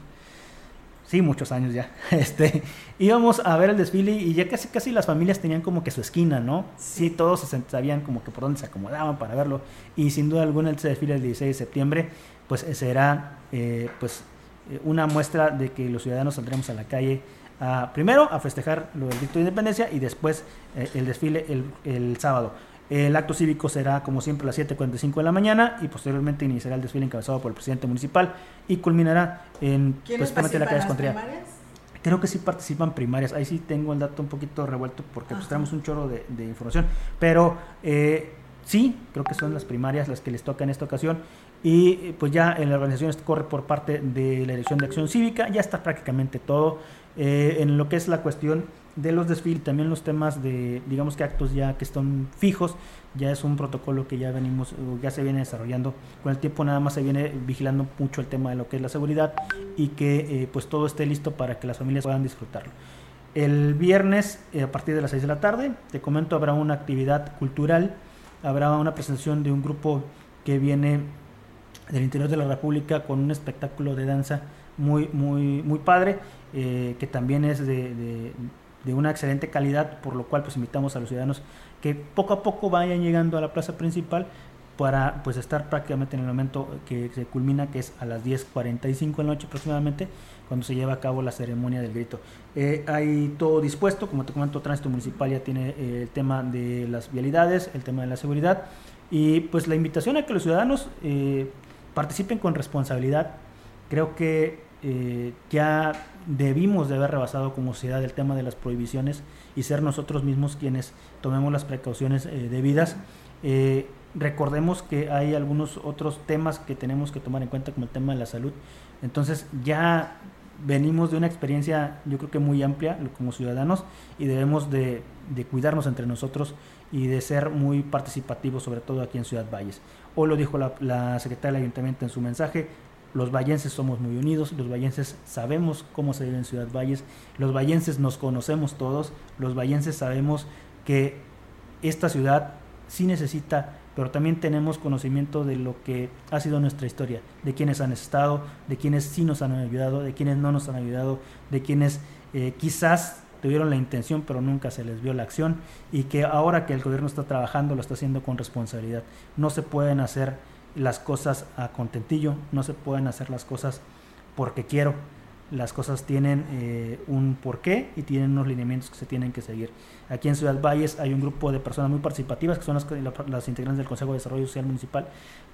sí, muchos años ya, *laughs* este, íbamos a ver el desfile y ya casi, casi las familias tenían como que su esquina, ¿no? Sí, todos se sabían como que por dónde se acomodaban para verlo y sin duda alguna el desfile del 16 de septiembre pues será eh, pues eh, una muestra de que los ciudadanos saldremos a la calle a, primero a festejar lo del grito de independencia y después eh, el desfile el, el sábado. El acto cívico será, como siempre, a las 7.45 de la mañana y posteriormente iniciará el desfile encabezado por el presidente municipal y culminará en pues, la calle primarias? Creo que sí participan primarias. Ahí sí tengo el dato un poquito revuelto porque pues, tenemos un chorro de, información. Pero eh, sí, creo que son las primarias las que les toca en esta ocasión. Y pues ya en la organización corre por parte de la Dirección de Acción Cívica. Ya está prácticamente todo. Eh, en lo que es la cuestión de los desfiles, también los temas de, digamos que actos ya que están fijos, ya es un protocolo que ya venimos, ya se viene desarrollando. Con el tiempo nada más se viene vigilando mucho el tema de lo que es la seguridad y que eh, pues todo esté listo para que las familias puedan disfrutarlo. El viernes, eh, a partir de las 6 de la tarde, te comento, habrá una actividad cultural, habrá una presentación de un grupo que viene del interior de la República con un espectáculo de danza muy, muy, muy padre eh, que también es de, de, una excelente calidad, por lo cual pues invitamos a los ciudadanos que poco a poco vayan llegando a la plaza principal para pues estar prácticamente en el momento que se culmina, que es a las 10.45 de la noche aproximadamente, cuando se lleva a cabo la ceremonia del grito. Eh, hay todo dispuesto, como te comento, Tránsito Municipal ya tiene eh, el tema de las vialidades, el tema de la seguridad, y pues la invitación a que los ciudadanos participen con responsabilidad. Creo que ya debimos de haber rebasado como sociedad el tema de las prohibiciones y ser nosotros mismos quienes tomemos las precauciones eh, debidas. Eh, recordemos que hay algunos otros temas que tenemos que tomar en cuenta como el tema de la salud. Entonces ya venimos de una experiencia yo creo que muy amplia como ciudadanos y debemos de, cuidarnos entre nosotros y de ser muy participativos sobre todo aquí en Ciudad Valles. Hoy lo dijo la, la secretaria del ayuntamiento en su mensaje, Los vallenses somos muy unidos, los vallenses sabemos cómo se vive en Ciudad Valles, los vallenses nos conocemos todos, los vallenses sabemos que esta ciudad sí necesita, pero también tenemos conocimiento de lo que ha sido nuestra historia, de quienes han estado, de quienes sí nos han ayudado, de quienes no nos han ayudado, de quienes eh, quizás tuvieron la intención pero nunca se les vio la acción y que ahora que el gobierno está trabajando lo está haciendo con responsabilidad. No se pueden hacer las cosas a contentillo, no se pueden hacer las cosas porque quiero. Las cosas tienen eh, un porqué y tienen unos lineamientos que se tienen que seguir. Aquí en Ciudad Valles hay un grupo de personas muy participativas que son las, las integrantes del Consejo de Desarrollo Social Municipal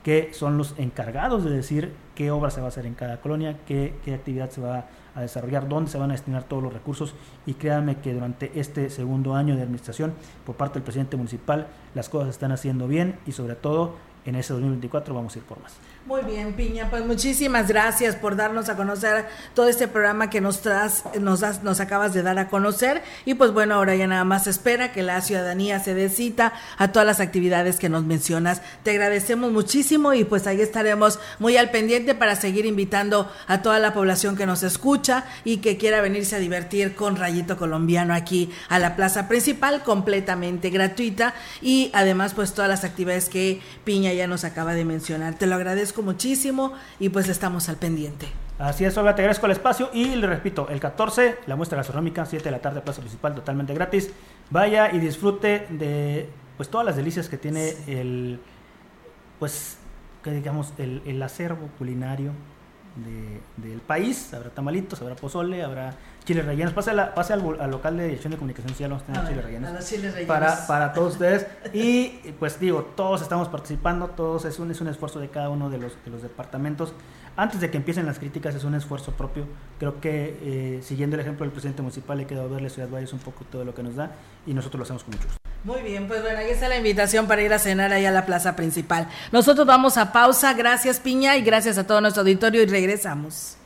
que son los encargados de decir qué obra se va a hacer en cada colonia, qué, qué actividad se va a desarrollar, dónde se van a destinar todos los recursos y créanme que durante este segundo año de administración por parte del presidente municipal las cosas se están haciendo bien y sobre todo en ese 2024 vamos a ir por más. Muy bien, Piña, pues muchísimas gracias por darnos a conocer todo este programa que nos tras, nos das, nos acabas de dar a conocer y pues bueno, ahora ya nada más espera que la ciudadanía se dé cita a todas las actividades que nos mencionas. Te agradecemos muchísimo y pues ahí estaremos muy al pendiente para seguir invitando a toda la población que nos escucha y que quiera venirse a divertir con Rayito Colombiano aquí a la plaza principal completamente gratuita y además pues todas las actividades que Piña ya nos acaba de mencionar. Te lo agradezco muchísimo y pues estamos al pendiente. Así es, Olga, te agradezco el espacio y le repito, el 14, la muestra gastronómica, 7 de la tarde, Plaza Principal, totalmente gratis. Vaya y disfrute de pues todas las delicias que tiene el, pues, que digamos, el, el acervo culinario de, del país. Habrá tamalitos, habrá pozole, habrá chiles rellenos. Pase, la, pase al, al, local de dirección de comunicación social, vamos a tener chiles rellenos. chiles rellenos. Para, para todos ustedes. Y pues digo, todos estamos participando, todos es un, es un esfuerzo de cada uno de los, de los departamentos. Antes de que empiecen las críticas, es un esfuerzo propio. Creo que eh, siguiendo el ejemplo del presidente municipal, le quedó verle a Ciudad Valles un poco todo lo que nos da y nosotros lo hacemos con mucho gusto. Muy bien, pues bueno, ahí está la invitación para ir a cenar ahí a la plaza principal. Nosotros vamos a pausa, gracias Piña y gracias a todo nuestro auditorio y regresamos.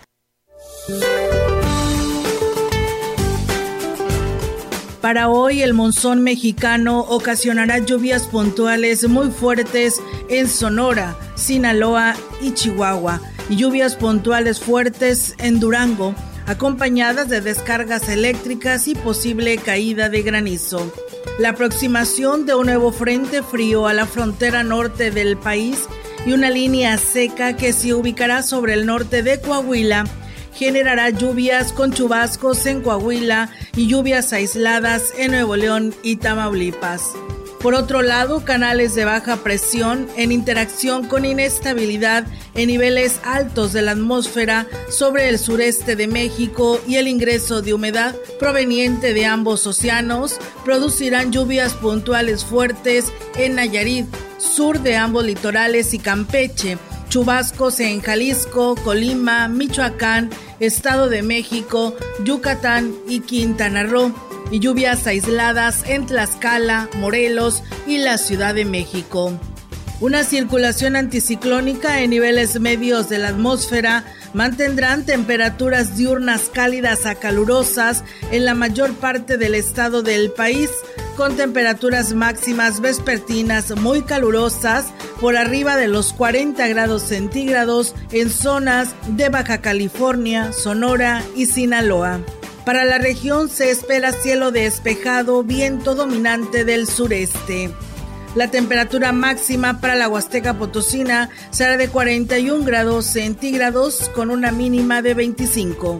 Para hoy el monzón mexicano ocasionará lluvias puntuales muy fuertes en Sonora, Sinaloa y Chihuahua, y lluvias puntuales fuertes en Durango, acompañadas de descargas eléctricas y posible caída de granizo. La aproximación de un nuevo frente frío a la frontera norte del país y una línea seca que se ubicará sobre el norte de Coahuila generará lluvias con chubascos en Coahuila y lluvias aisladas en Nuevo León y Tamaulipas. Por otro lado, canales de baja presión en interacción con inestabilidad en niveles altos de la atmósfera sobre el sureste de México y el ingreso de humedad proveniente de ambos océanos producirán lluvias puntuales fuertes en Nayarit, sur de ambos litorales y Campeche, chubascos en Jalisco, Colima, Michoacán, Estado de México, Yucatán y Quintana Roo y lluvias aisladas en Tlaxcala, Morelos y la Ciudad de México. Una circulación anticiclónica en niveles medios de la atmósfera mantendrán temperaturas diurnas cálidas a calurosas en la mayor parte del estado del país, con temperaturas máximas vespertinas muy calurosas por arriba de los 40 grados centígrados en zonas de Baja California, Sonora y Sinaloa. Para la región se espera cielo despejado, viento dominante del sureste. La temperatura máxima para la Huasteca Potosina será de 41 grados centígrados con una mínima de 25.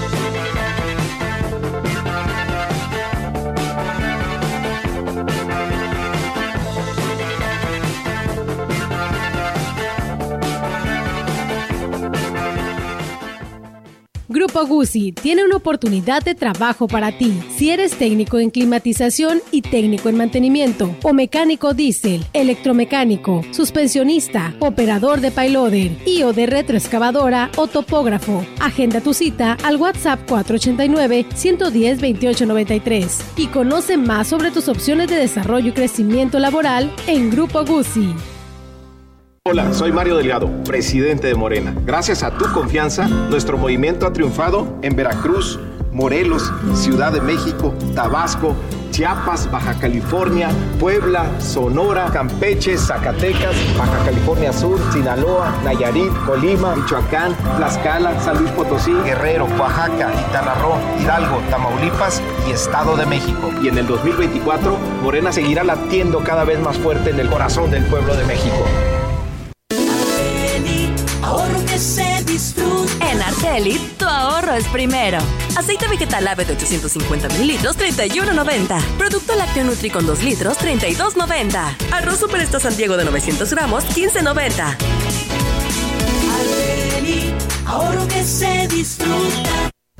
Grupo Guzzi tiene una oportunidad de trabajo para ti. Si eres técnico en climatización y técnico en mantenimiento, o mecánico diésel, electromecánico, suspensionista, operador de payloader y o de retroexcavadora o topógrafo, agenda tu cita al WhatsApp 489 110 2893 y conoce más sobre tus opciones de desarrollo y crecimiento laboral en Grupo Guzzi. Hola, soy Mario Delgado, presidente de Morena. Gracias a tu confianza, nuestro movimiento ha triunfado en Veracruz, Morelos, Ciudad de México, Tabasco, Chiapas, Baja California, Puebla, Sonora, Campeche, Zacatecas, Baja California Sur, Sinaloa, Nayarit, Colima, Michoacán, Tlaxcala, San Luis Potosí, Guerrero, Oaxaca, Quintana Roo, Hidalgo, Tamaulipas y Estado de México. Y en el 2024, Morena seguirá latiendo cada vez más fuerte en el corazón del pueblo de México En tu ahorro es primero. Aceite vegetal ave de 850 mililitros, 31.90. Producto lácteo Nutri con 2 litros, 32.90. Arroz Super Esta San Diego de 900 gramos, 15.90. Argelit, ahorro que se disfruta.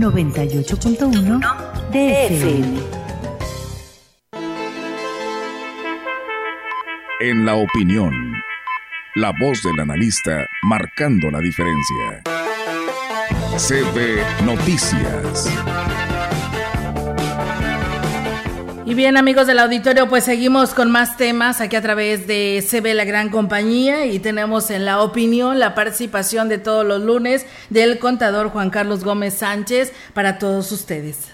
98.1 DFM. En la opinión, la voz del analista marcando la diferencia. CB Noticias. Y bien amigos del auditorio, pues seguimos con más temas aquí a través de CB La Gran Compañía y tenemos en la opinión la participación de todos los lunes del contador Juan Carlos Gómez Sánchez para todos ustedes.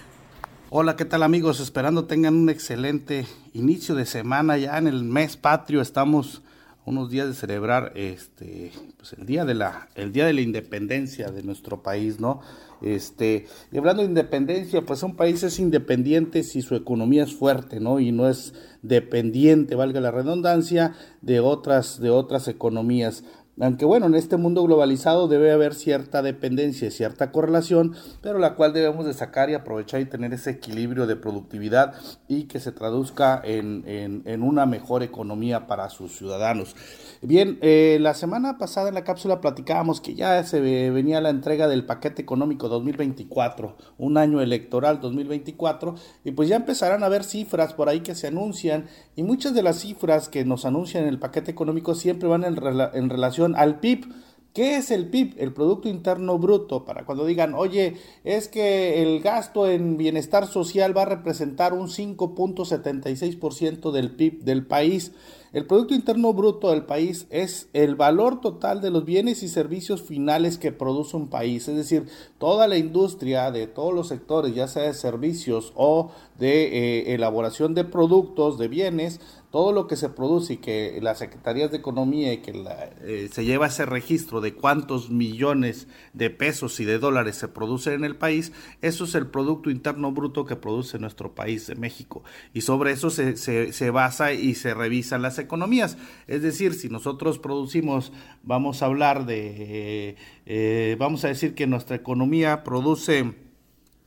Hola, ¿qué tal amigos? Esperando tengan un excelente inicio de semana ya en el mes patrio. Estamos unos días de celebrar este pues el día de la el día de la independencia de nuestro país, ¿no? Este, y hablando de independencia, pues un país es independiente si su economía es fuerte, ¿no? Y no es dependiente, valga la redundancia, de otras, de otras economías. Aunque bueno, en este mundo globalizado debe haber cierta dependencia, cierta correlación, pero la cual debemos de sacar y aprovechar y tener ese equilibrio de productividad y que se traduzca en, en, una mejor economía para sus ciudadanos. Bien, eh, la semana pasada en la cápsula platicábamos que ya se venía la entrega del paquete económico 2024, un año electoral 2024, y pues ya empezarán a ver cifras por ahí que se anuncian, y muchas de las cifras que nos anuncian en el paquete económico siempre van en, en relación al PIB. ¿Qué es el PIB? El Producto Interno Bruto. Para cuando digan, oye, es que el gasto en bienestar social va a representar un 5.76% del PIB del país. El Producto Interno Bruto del país es el valor total de los bienes y servicios finales que produce un país, es decir, toda la industria de todos los sectores, ya sea de servicios o de eh, elaboración de productos, de bienes, todo lo que se produce y que las secretarías de economía y que eh, se lleva ese registro de cuántos millones de pesos y de dólares se producen en el país, eso es el Producto Interno Bruto que produce nuestro país de México. Y sobre eso se, se, se basa y se revisan las economías. Es decir, si nosotros producimos, vamos a hablar de, eh, vamos a decir que nuestra economía produce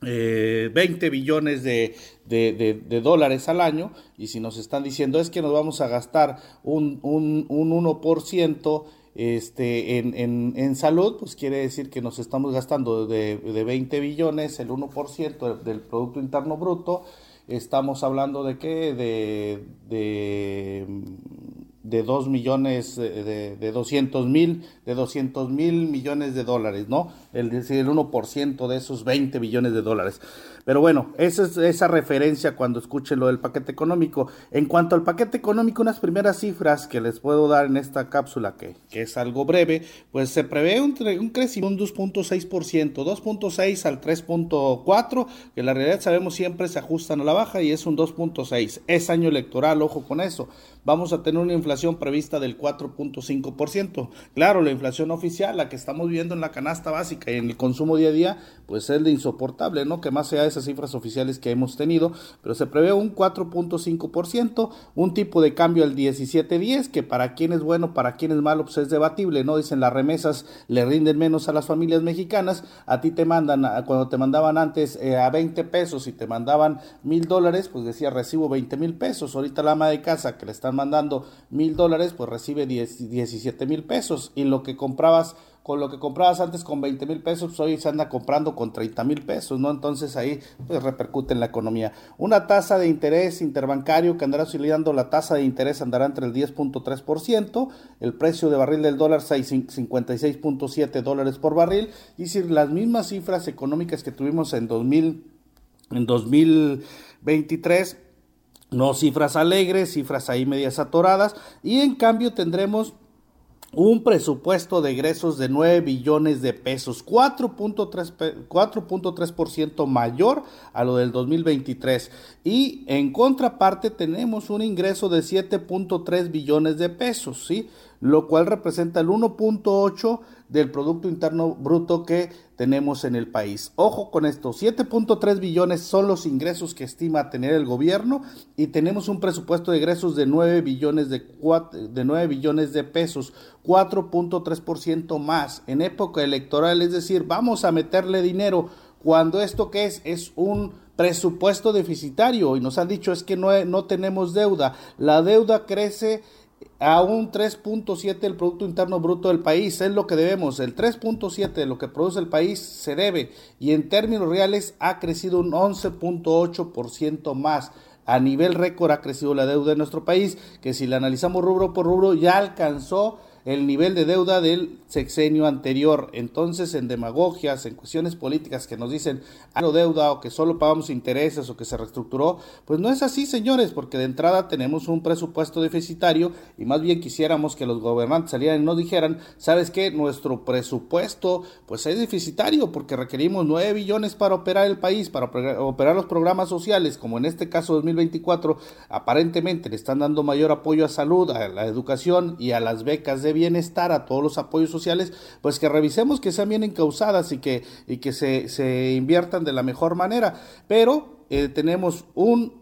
20 eh, billones de, de, dólares al año y si nos están diciendo es que nos vamos a gastar un, un, un 1% este, en, en, en, salud, pues quiere decir que nos estamos gastando de, de 20 billones, el 1% del Producto Interno Bruto, estamos hablando de qué, de, de de 2 millones, de, de 200 mil, de 200 mil millones de dólares, ¿no? El, el 1% de esos 20 billones de dólares. Pero bueno, esa es esa referencia cuando escuchen lo del paquete económico. En cuanto al paquete económico, unas primeras cifras que les puedo dar en esta cápsula, que, que es algo breve, pues se prevé un, un crecimiento de un 2.6%, 2.6 al 3.4, que la realidad sabemos siempre se ajustan a la baja y es un 2.6. Es año electoral, ojo con eso vamos a tener una inflación prevista del 4.5%. Claro, la inflación oficial, la que estamos viendo en la canasta básica y en el consumo día a día, pues es de insoportable, ¿no? Que más sea esas cifras oficiales que hemos tenido, pero se prevé un 4.5%, un tipo de cambio al 17.10, que para quién es bueno, para quién es malo, pues es debatible, ¿no? Dicen las remesas le rinden menos a las familias mexicanas, a ti te mandan, cuando te mandaban antes eh, a 20 pesos y te mandaban mil dólares, pues decía recibo 20 mil pesos, ahorita la ama de casa que le están mandando mil dólares, pues recibe 10, 17 mil pesos y lo que comprabas con lo que comprabas antes con 20 mil pesos, pues hoy se anda comprando con 30 mil pesos, ¿no? Entonces ahí pues repercute en la economía. Una tasa de interés interbancario que andará oscilando, la tasa de interés andará entre el 10.3%, el precio de barril del dólar 56.7 dólares por barril, y si las mismas cifras económicas que tuvimos en 2000, en 2023, no cifras alegres, cifras ahí medias atoradas, y en cambio tendremos un presupuesto de egresos de 9 billones de pesos, 4.3% mayor a lo del 2023. Y en contraparte tenemos un ingreso de 7.3 billones de pesos, ¿sí? Lo cual representa el 1.8 del Producto Interno Bruto que tenemos en el país. Ojo con esto, 7.3 billones son los ingresos que estima tener el gobierno y tenemos un presupuesto de egresos de 9 billones de, de 9 billones de pesos, 4.3% más en época electoral, es decir, vamos a meterle dinero cuando esto que es es un presupuesto deficitario. Y nos han dicho es que no, no tenemos deuda, la deuda crece a un 3.7 del Producto Interno Bruto del país. Es lo que debemos. El 3.7 de lo que produce el país se debe y en términos reales ha crecido un 11.8% más. A nivel récord ha crecido la deuda de nuestro país, que si la analizamos rubro por rubro ya alcanzó el nivel de deuda del sexenio anterior. Entonces, en demagogias, en cuestiones políticas que nos dicen hay deuda o que solo pagamos intereses o que se reestructuró, pues no es así, señores, porque de entrada tenemos un presupuesto deficitario y más bien quisiéramos que los gobernantes salieran y nos dijeran, ¿sabes qué? Nuestro presupuesto pues es deficitario porque requerimos 9 billones para operar el país, para operar los programas sociales, como en este caso 2024, aparentemente le están dando mayor apoyo a salud, a la educación y a las becas de bienestar, a todos los apoyos sociales, pues que revisemos que sean bien encausadas y que, y que se, se inviertan de la mejor manera. Pero eh, tenemos un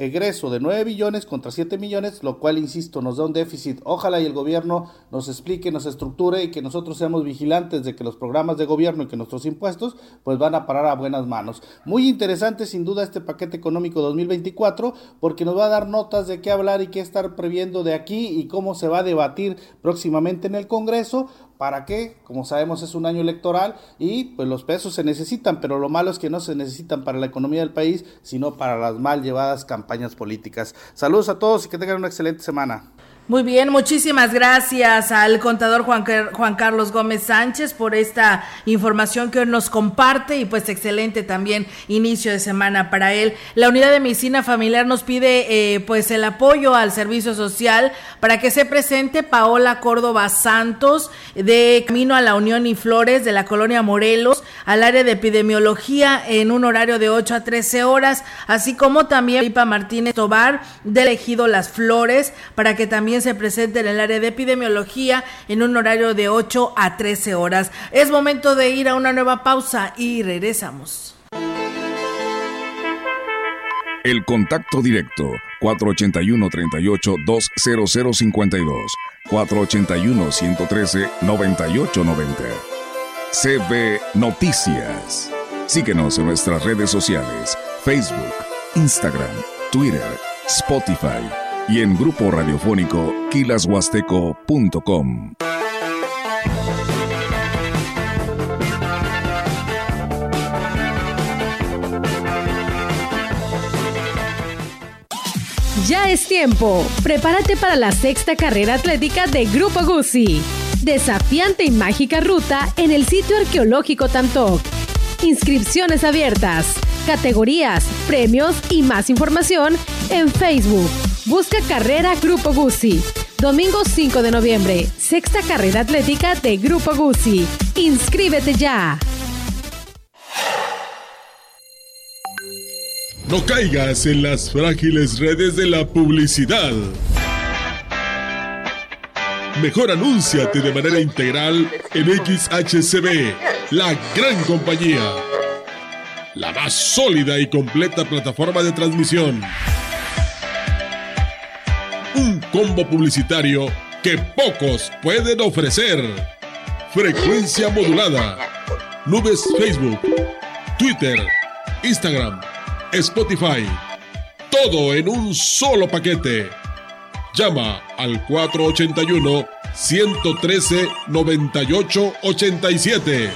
egreso de 9 billones contra 7 millones, lo cual, insisto, nos da un déficit. Ojalá y el gobierno nos explique, nos estructure y que nosotros seamos vigilantes de que los programas de gobierno y que nuestros impuestos pues van a parar a buenas manos. Muy interesante sin duda este paquete económico 2024 porque nos va a dar notas de qué hablar y qué estar previendo de aquí y cómo se va a debatir próximamente en el Congreso ¿Para qué? Como sabemos es un año electoral y pues los pesos se necesitan, pero lo malo es que no se necesitan para la economía del país, sino para las mal llevadas campañas políticas. Saludos a todos y que tengan una excelente semana. Muy bien, muchísimas gracias al contador Juan, Juan, Carlos Gómez Sánchez por esta información que hoy nos comparte y pues excelente también inicio de semana para él. La unidad de medicina familiar nos pide eh, pues el apoyo al servicio social para que se presente Paola Córdoba Santos de Camino a la Unión y Flores de la colonia Morelos al área de epidemiología en un horario de 8 a 13 horas, así como también Lipa Martínez Tobar de Elegido Las Flores para que también se presente en el área de epidemiología en un horario de 8 a 13 horas. Es momento de ir a una nueva pausa y regresamos. El contacto directo 481 38 20052 481 113 9890. CB Noticias. Síguenos en nuestras redes sociales, Facebook, Instagram, Twitter, Spotify y en grupo radiofónico kilashuasteco.com. Ya es tiempo. Prepárate para la sexta carrera atlética de Grupo Guzzi. Desafiante y mágica ruta en el sitio arqueológico Tamtoc. Inscripciones abiertas, categorías, premios y más información en Facebook. Busca Carrera Grupo Guzzi. Domingo 5 de noviembre, sexta carrera atlética de Grupo Guzzi. Inscríbete ya. No caigas en las frágiles redes de la publicidad. Mejor anúnciate de manera integral en XHCB, la gran compañía. La más sólida y completa plataforma de transmisión. Un combo publicitario que pocos pueden ofrecer. Frecuencia modulada. Nubes Facebook, Twitter, Instagram Spotify. Todo en un solo paquete. Llama al 481 113 9887.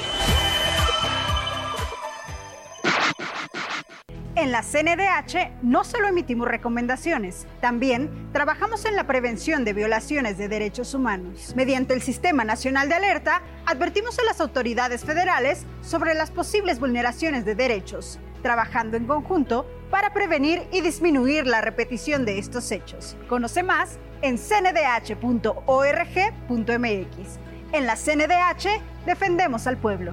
La CNDH no solo emitimos recomendaciones, también trabajamos en la prevención de violaciones de derechos humanos. Mediante el Sistema Nacional de Alerta, advertimos a las autoridades federales sobre las posibles vulneraciones de derechos trabajando en conjunto para prevenir y disminuir la repetición de estos hechos. Conoce más en cndh.org.mx. En la CNDH defendemos al pueblo.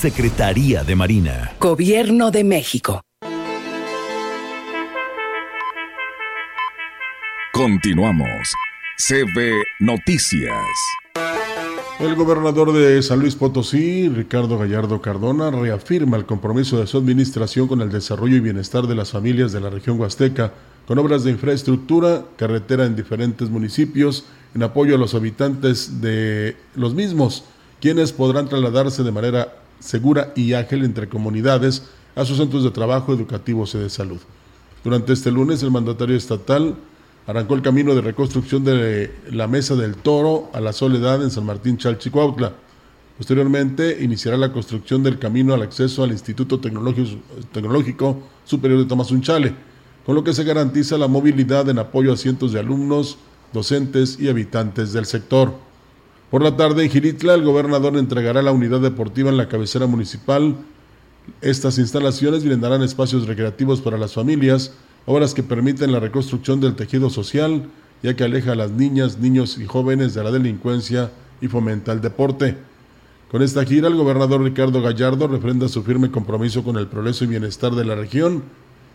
Secretaría de Marina. Gobierno de México. Continuamos. CB Noticias. El gobernador de San Luis Potosí, Ricardo Gallardo Cardona, reafirma el compromiso de su administración con el desarrollo y bienestar de las familias de la región huasteca, con obras de infraestructura, carretera en diferentes municipios, en apoyo a los habitantes de los mismos, quienes podrán trasladarse de manera segura y ágil entre comunidades a sus centros de trabajo, educativos y de salud. Durante este lunes, el mandatario estatal arrancó el camino de reconstrucción de la Mesa del Toro a la Soledad en San Martín Chalchicuautla. Posteriormente, iniciará la construcción del camino al acceso al Instituto Tecnológico Superior de Tamazunchale, con lo que se garantiza la movilidad en apoyo a cientos de alumnos, docentes y habitantes del sector. Por la tarde en Giritla, el gobernador entregará la unidad deportiva en la cabecera municipal. Estas instalaciones brindarán espacios recreativos para las familias, obras que permiten la reconstrucción del tejido social, ya que aleja a las niñas, niños y jóvenes de la delincuencia y fomenta el deporte. Con esta gira, el gobernador Ricardo Gallardo refrenda su firme compromiso con el progreso y bienestar de la región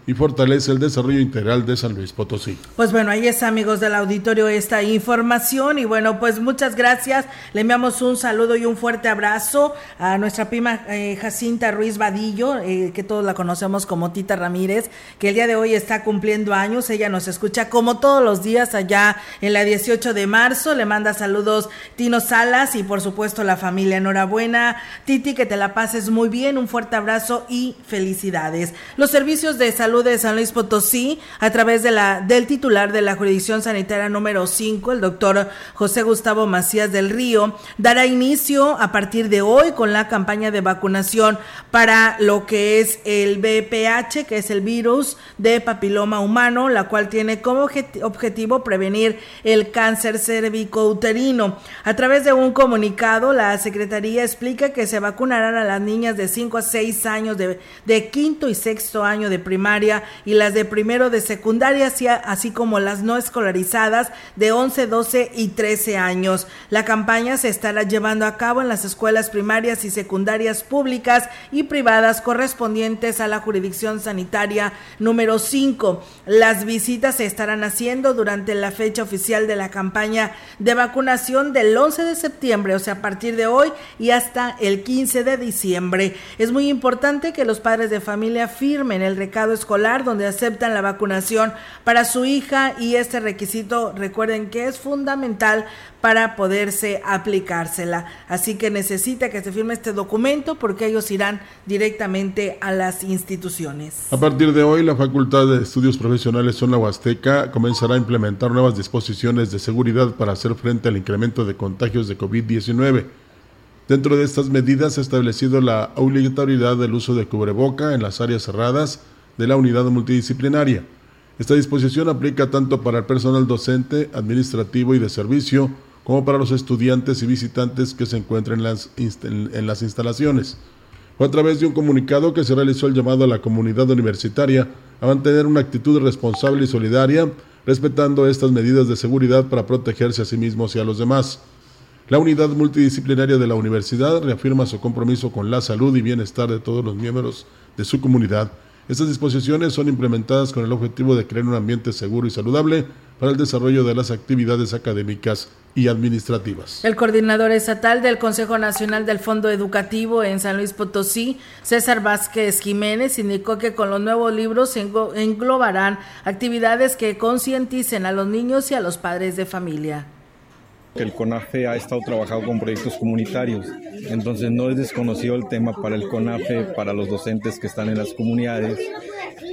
y fortalece el desarrollo integral de San Luis Potosí. Pues bueno, ahí es amigos del auditorio esta información y bueno, pues muchas gracias. Le enviamos un saludo y un fuerte abrazo a nuestra prima eh, Jacinta Ruiz Vadillo, eh, que todos la conocemos como Tita Ramírez, que el día de hoy está cumpliendo años. Ella nos escucha como todos los días allá en la 18 de marzo. Le manda saludos Tino Salas y por supuesto la familia. Enhorabuena, Titi, que te la pases muy bien. Un fuerte abrazo y felicidades. Los servicios de salud de San Luis Potosí, a través de la, del titular de la jurisdicción sanitaria número 5, el doctor José Gustavo Macías del Río, dará inicio a partir de hoy con la campaña de vacunación para lo que es el BPH, que es el virus de papiloma humano, la cual tiene como objetivo prevenir el cáncer cervicouterino. A través de un comunicado, la Secretaría explica que se vacunarán a las niñas de 5 a 6 años de, de quinto y sexto año de primaria y las de primero de secundaria, así como las no escolarizadas de 11, 12 y 13 años. La campaña se estará llevando a cabo en las escuelas primarias y secundarias públicas y privadas correspondientes a la jurisdicción sanitaria número 5. Las visitas se estarán haciendo durante la fecha oficial de la campaña de vacunación del 11 de septiembre, o sea, a partir de hoy y hasta el 15 de diciembre. Es muy importante que los padres de familia firmen el recado escolar donde aceptan la vacunación para su hija y este requisito recuerden que es fundamental para poderse aplicársela. Así que necesita que se firme este documento porque ellos irán directamente a las instituciones. A partir de hoy, la Facultad de Estudios Profesionales Zona Huasteca comenzará a implementar nuevas disposiciones de seguridad para hacer frente al incremento de contagios de COVID-19. Dentro de estas medidas se ha establecido la obligatoriedad del uso de cubreboca en las áreas cerradas de la unidad multidisciplinaria. Esta disposición aplica tanto para el personal docente, administrativo y de servicio, como para los estudiantes y visitantes que se encuentren en las, en las instalaciones. Fue a través de un comunicado que se realizó el llamado a la comunidad universitaria a mantener una actitud responsable y solidaria, respetando estas medidas de seguridad para protegerse a sí mismos y a los demás. La unidad multidisciplinaria de la universidad reafirma su compromiso con la salud y bienestar de todos los miembros de su comunidad. Estas disposiciones son implementadas con el objetivo de crear un ambiente seguro y saludable para el desarrollo de las actividades académicas y administrativas. El coordinador estatal del Consejo Nacional del Fondo Educativo en San Luis Potosí, César Vázquez Jiménez, indicó que con los nuevos libros se englobarán actividades que concienticen a los niños y a los padres de familia. El CONAFE ha estado trabajando con proyectos comunitarios, entonces no es desconocido el tema para el CONAFE, para los docentes que están en las comunidades.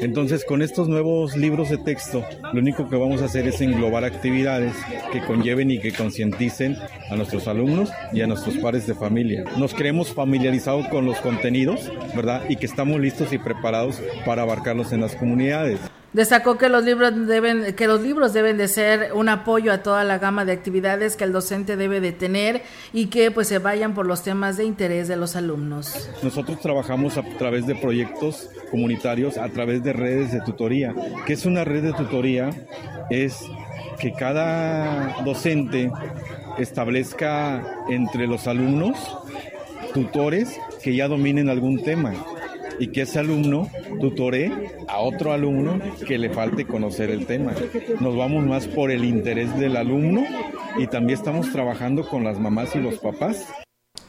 Entonces con estos nuevos libros de texto, lo único que vamos a hacer es englobar actividades que conlleven y que concienticen a nuestros alumnos y a nuestros padres de familia. Nos creemos familiarizados con los contenidos, ¿verdad? Y que estamos listos y preparados para abarcarlos en las comunidades. Destacó que los libros deben que los libros deben de ser un apoyo a toda la gama de actividades que el docente debe de tener y que pues se vayan por los temas de interés de los alumnos. Nosotros trabajamos a través de proyectos comunitarios, a través de redes de tutoría. ¿Qué es una red de tutoría? Es que cada docente establezca entre los alumnos tutores que ya dominen algún tema y que ese alumno tutore a otro alumno que le falte conocer el tema. Nos vamos más por el interés del alumno y también estamos trabajando con las mamás y los papás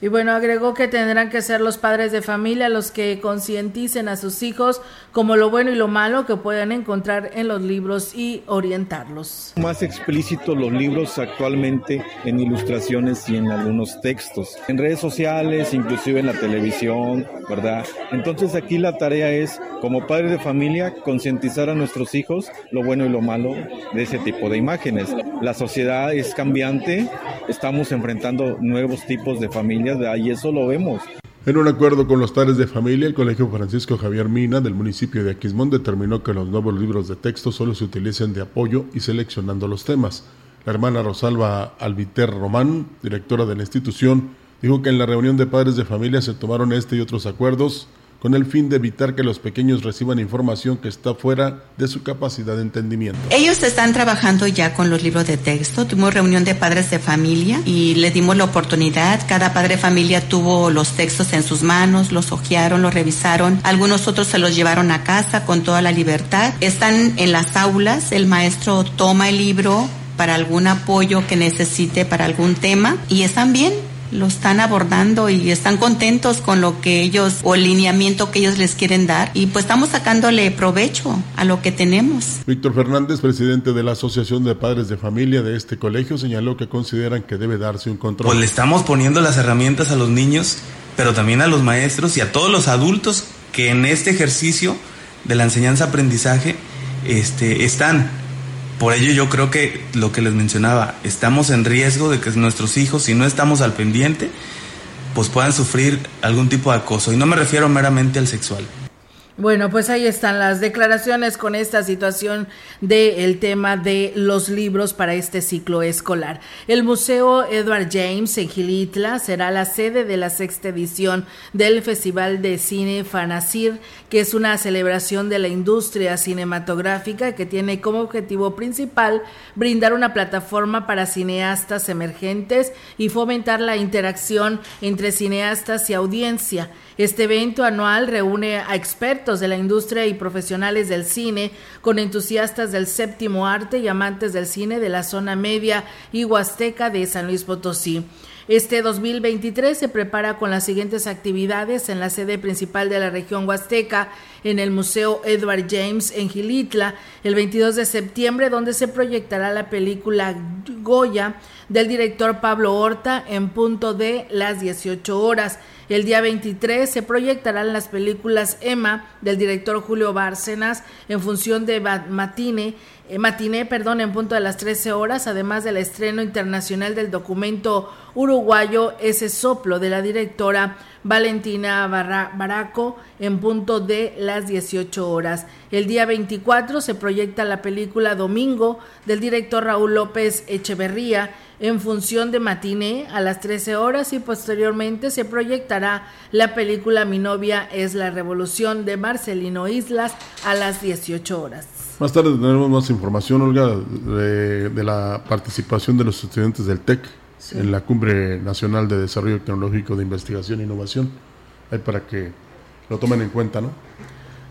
y bueno, agregó que tendrán que ser los padres de familia los que concienticen a sus hijos como lo bueno y lo malo que puedan encontrar en los libros y orientarlos. Más explícito los libros actualmente en ilustraciones y en algunos textos, en redes sociales, inclusive en la televisión, ¿verdad? Entonces aquí la tarea es, como padres de familia, concientizar a nuestros hijos lo bueno y lo malo de ese tipo de imágenes. La sociedad es cambiante, estamos enfrentando nuevos tipos de familias de ahí eso lo vemos. En un acuerdo con los padres de familia, el Colegio Francisco Javier Mina del municipio de Aquismón determinó que los nuevos libros de texto solo se utilicen de apoyo y seleccionando los temas. La hermana Rosalba Albiter Román, directora de la institución, dijo que en la reunión de padres de familia se tomaron este y otros acuerdos con el fin de evitar que los pequeños reciban información que está fuera de su capacidad de entendimiento. Ellos están trabajando ya con los libros de texto. Tuvimos reunión de padres de familia y les dimos la oportunidad. Cada padre de familia tuvo los textos en sus manos, los hojearon, los revisaron. Algunos otros se los llevaron a casa con toda la libertad. Están en las aulas. El maestro toma el libro para algún apoyo que necesite para algún tema y están bien lo están abordando y están contentos con lo que ellos o el lineamiento que ellos les quieren dar y pues estamos sacándole provecho a lo que tenemos. Víctor Fernández, presidente de la Asociación de Padres de Familia de este colegio, señaló que consideran que debe darse un control. Pues le estamos poniendo las herramientas a los niños, pero también a los maestros y a todos los adultos que en este ejercicio de la enseñanza-aprendizaje este, están por ello yo creo que lo que les mencionaba, estamos en riesgo de que nuestros hijos, si no estamos al pendiente, pues puedan sufrir algún tipo de acoso. Y no me refiero meramente al sexual. Bueno, pues ahí están las declaraciones con esta situación del tema de los libros para este ciclo escolar. El Museo Edward James en Gilitla será la sede de la sexta edición del Festival de Cine Fanasir, que es una celebración de la industria cinematográfica que tiene como objetivo principal brindar una plataforma para cineastas emergentes y fomentar la interacción entre cineastas y audiencia. Este evento anual reúne a expertos de la industria y profesionales del cine con entusiastas del séptimo arte y amantes del cine de la zona media y huasteca de San Luis Potosí. Este 2023 se prepara con las siguientes actividades en la sede principal de la región Huasteca, en el Museo Edward James en Gilitla, el 22 de septiembre, donde se proyectará la película Goya del director Pablo Horta en punto de las 18 horas. El día 23 se proyectarán las películas Emma del director Julio Bárcenas en función de Matine, eh, matiné, perdón, en punto de las 13 horas, además del estreno internacional del documento uruguayo Ese soplo de la directora Valentina Baraco en punto de las 18 horas. El día 24 se proyecta la película Domingo del director Raúl López Echeverría en función de matiné a las 13 horas y posteriormente se proyectará la película Mi novia es la revolución de Marcelino Islas a las 18 horas. Más tarde tendremos más información, Olga, de, la participación de los estudiantes del TEC en la Cumbre Nacional de Desarrollo Tecnológico de Investigación e Innovación. Ahí para que lo tomen en cuenta, ¿no?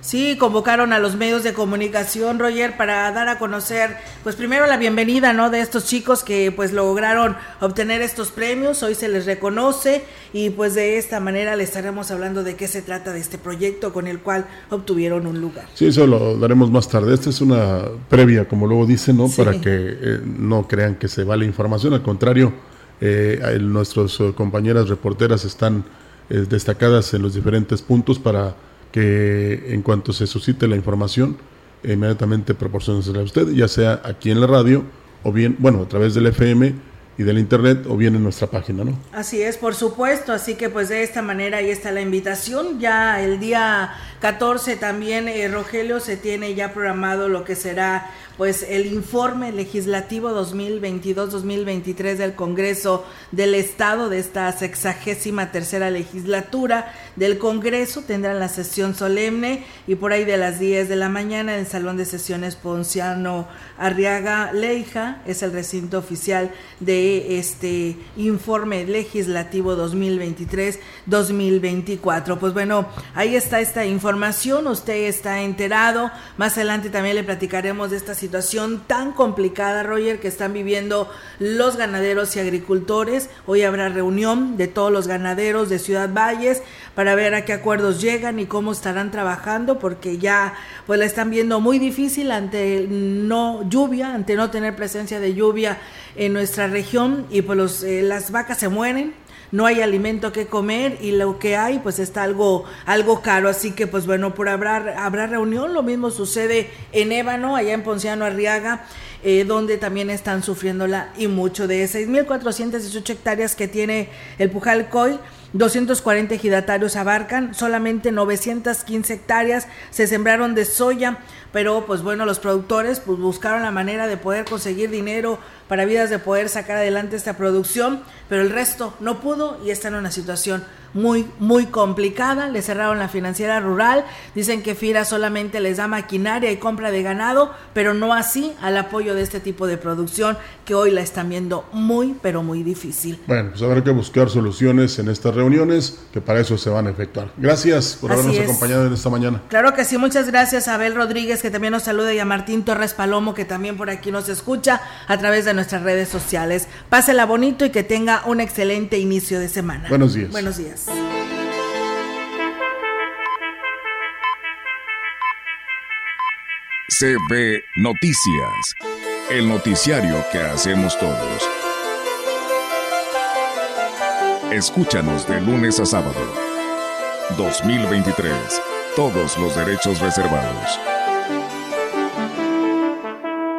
Sí, convocaron a los medios de comunicación, Roger, para dar a conocer, pues primero la bienvenida, ¿no? De estos chicos que pues lograron obtener estos premios, hoy se les reconoce y pues de esta manera le estaremos hablando de qué se trata de este proyecto con el cual obtuvieron un lugar. Sí, eso lo daremos más tarde. Esta es una previa, como luego dicen, ¿no? Para que eh, no crean que se va la información, al contrario, eh, nuestras compañeras reporteras están eh, destacadas en los diferentes puntos para que en cuanto se suscite la información, inmediatamente proporcionesela a usted, ya sea aquí en la radio o bien, bueno, a través del FM y del internet o bien en nuestra página, ¿no? Así es, por supuesto, así que pues de esta manera ahí está la invitación. Ya el día 14 también, eh, Rogelio, se tiene ya programado lo que será pues el informe legislativo 2022-2023 del Congreso del Estado de esta sexagésima tercera legislatura del Congreso. Tendrán la sesión solemne y por ahí de las 10 de la mañana en el Salón de Sesiones Ponciano Arriaga Leija es el recinto oficial de este informe legislativo 2023-2024. Pues bueno, ahí está esta información, usted está enterado. Más adelante también le platicaremos de esta situación tan complicada, Roger, que están viviendo los ganaderos y agricultores. Hoy habrá reunión de todos los ganaderos de Ciudad Valles para ver a qué acuerdos llegan y cómo estarán trabajando, porque ya pues la están viendo muy difícil ante no lluvia, ante no tener presencia de lluvia en nuestra región y pues eh, las vacas se mueren no hay alimento que comer y lo que hay pues está algo algo caro, así que pues bueno, por habrá habrá reunión, lo mismo sucede en Ébano, allá en Ponciano Arriaga. Eh, donde también están sufriéndola y mucho de 6.418 hectáreas que tiene el Pujalcoy 240 ejidatarios abarcan, solamente 915 hectáreas se sembraron de soya, pero pues bueno, los productores pues buscaron la manera de poder conseguir dinero para vidas de poder sacar adelante esta producción, pero el resto no pudo y está en una situación muy, muy complicada. Le cerraron la financiera rural. Dicen que FIRA solamente les da maquinaria y compra de ganado, pero no así al apoyo de este tipo de producción que hoy la están viendo muy, pero muy difícil. Bueno, pues habrá que buscar soluciones en estas reuniones, que para eso se van a efectuar. Gracias por habernos acompañado en esta mañana. Claro que sí, muchas gracias a Abel Rodríguez, que también nos saluda, y a Martín Torres Palomo, que también por aquí nos escucha a través de nuestras redes sociales. Pásela bonito y que tenga un excelente inicio de semana. Buenos días. Buenos días. CB Noticias, el noticiario que hacemos todos. Escúchanos de lunes a sábado. 2023. Todos los derechos reservados.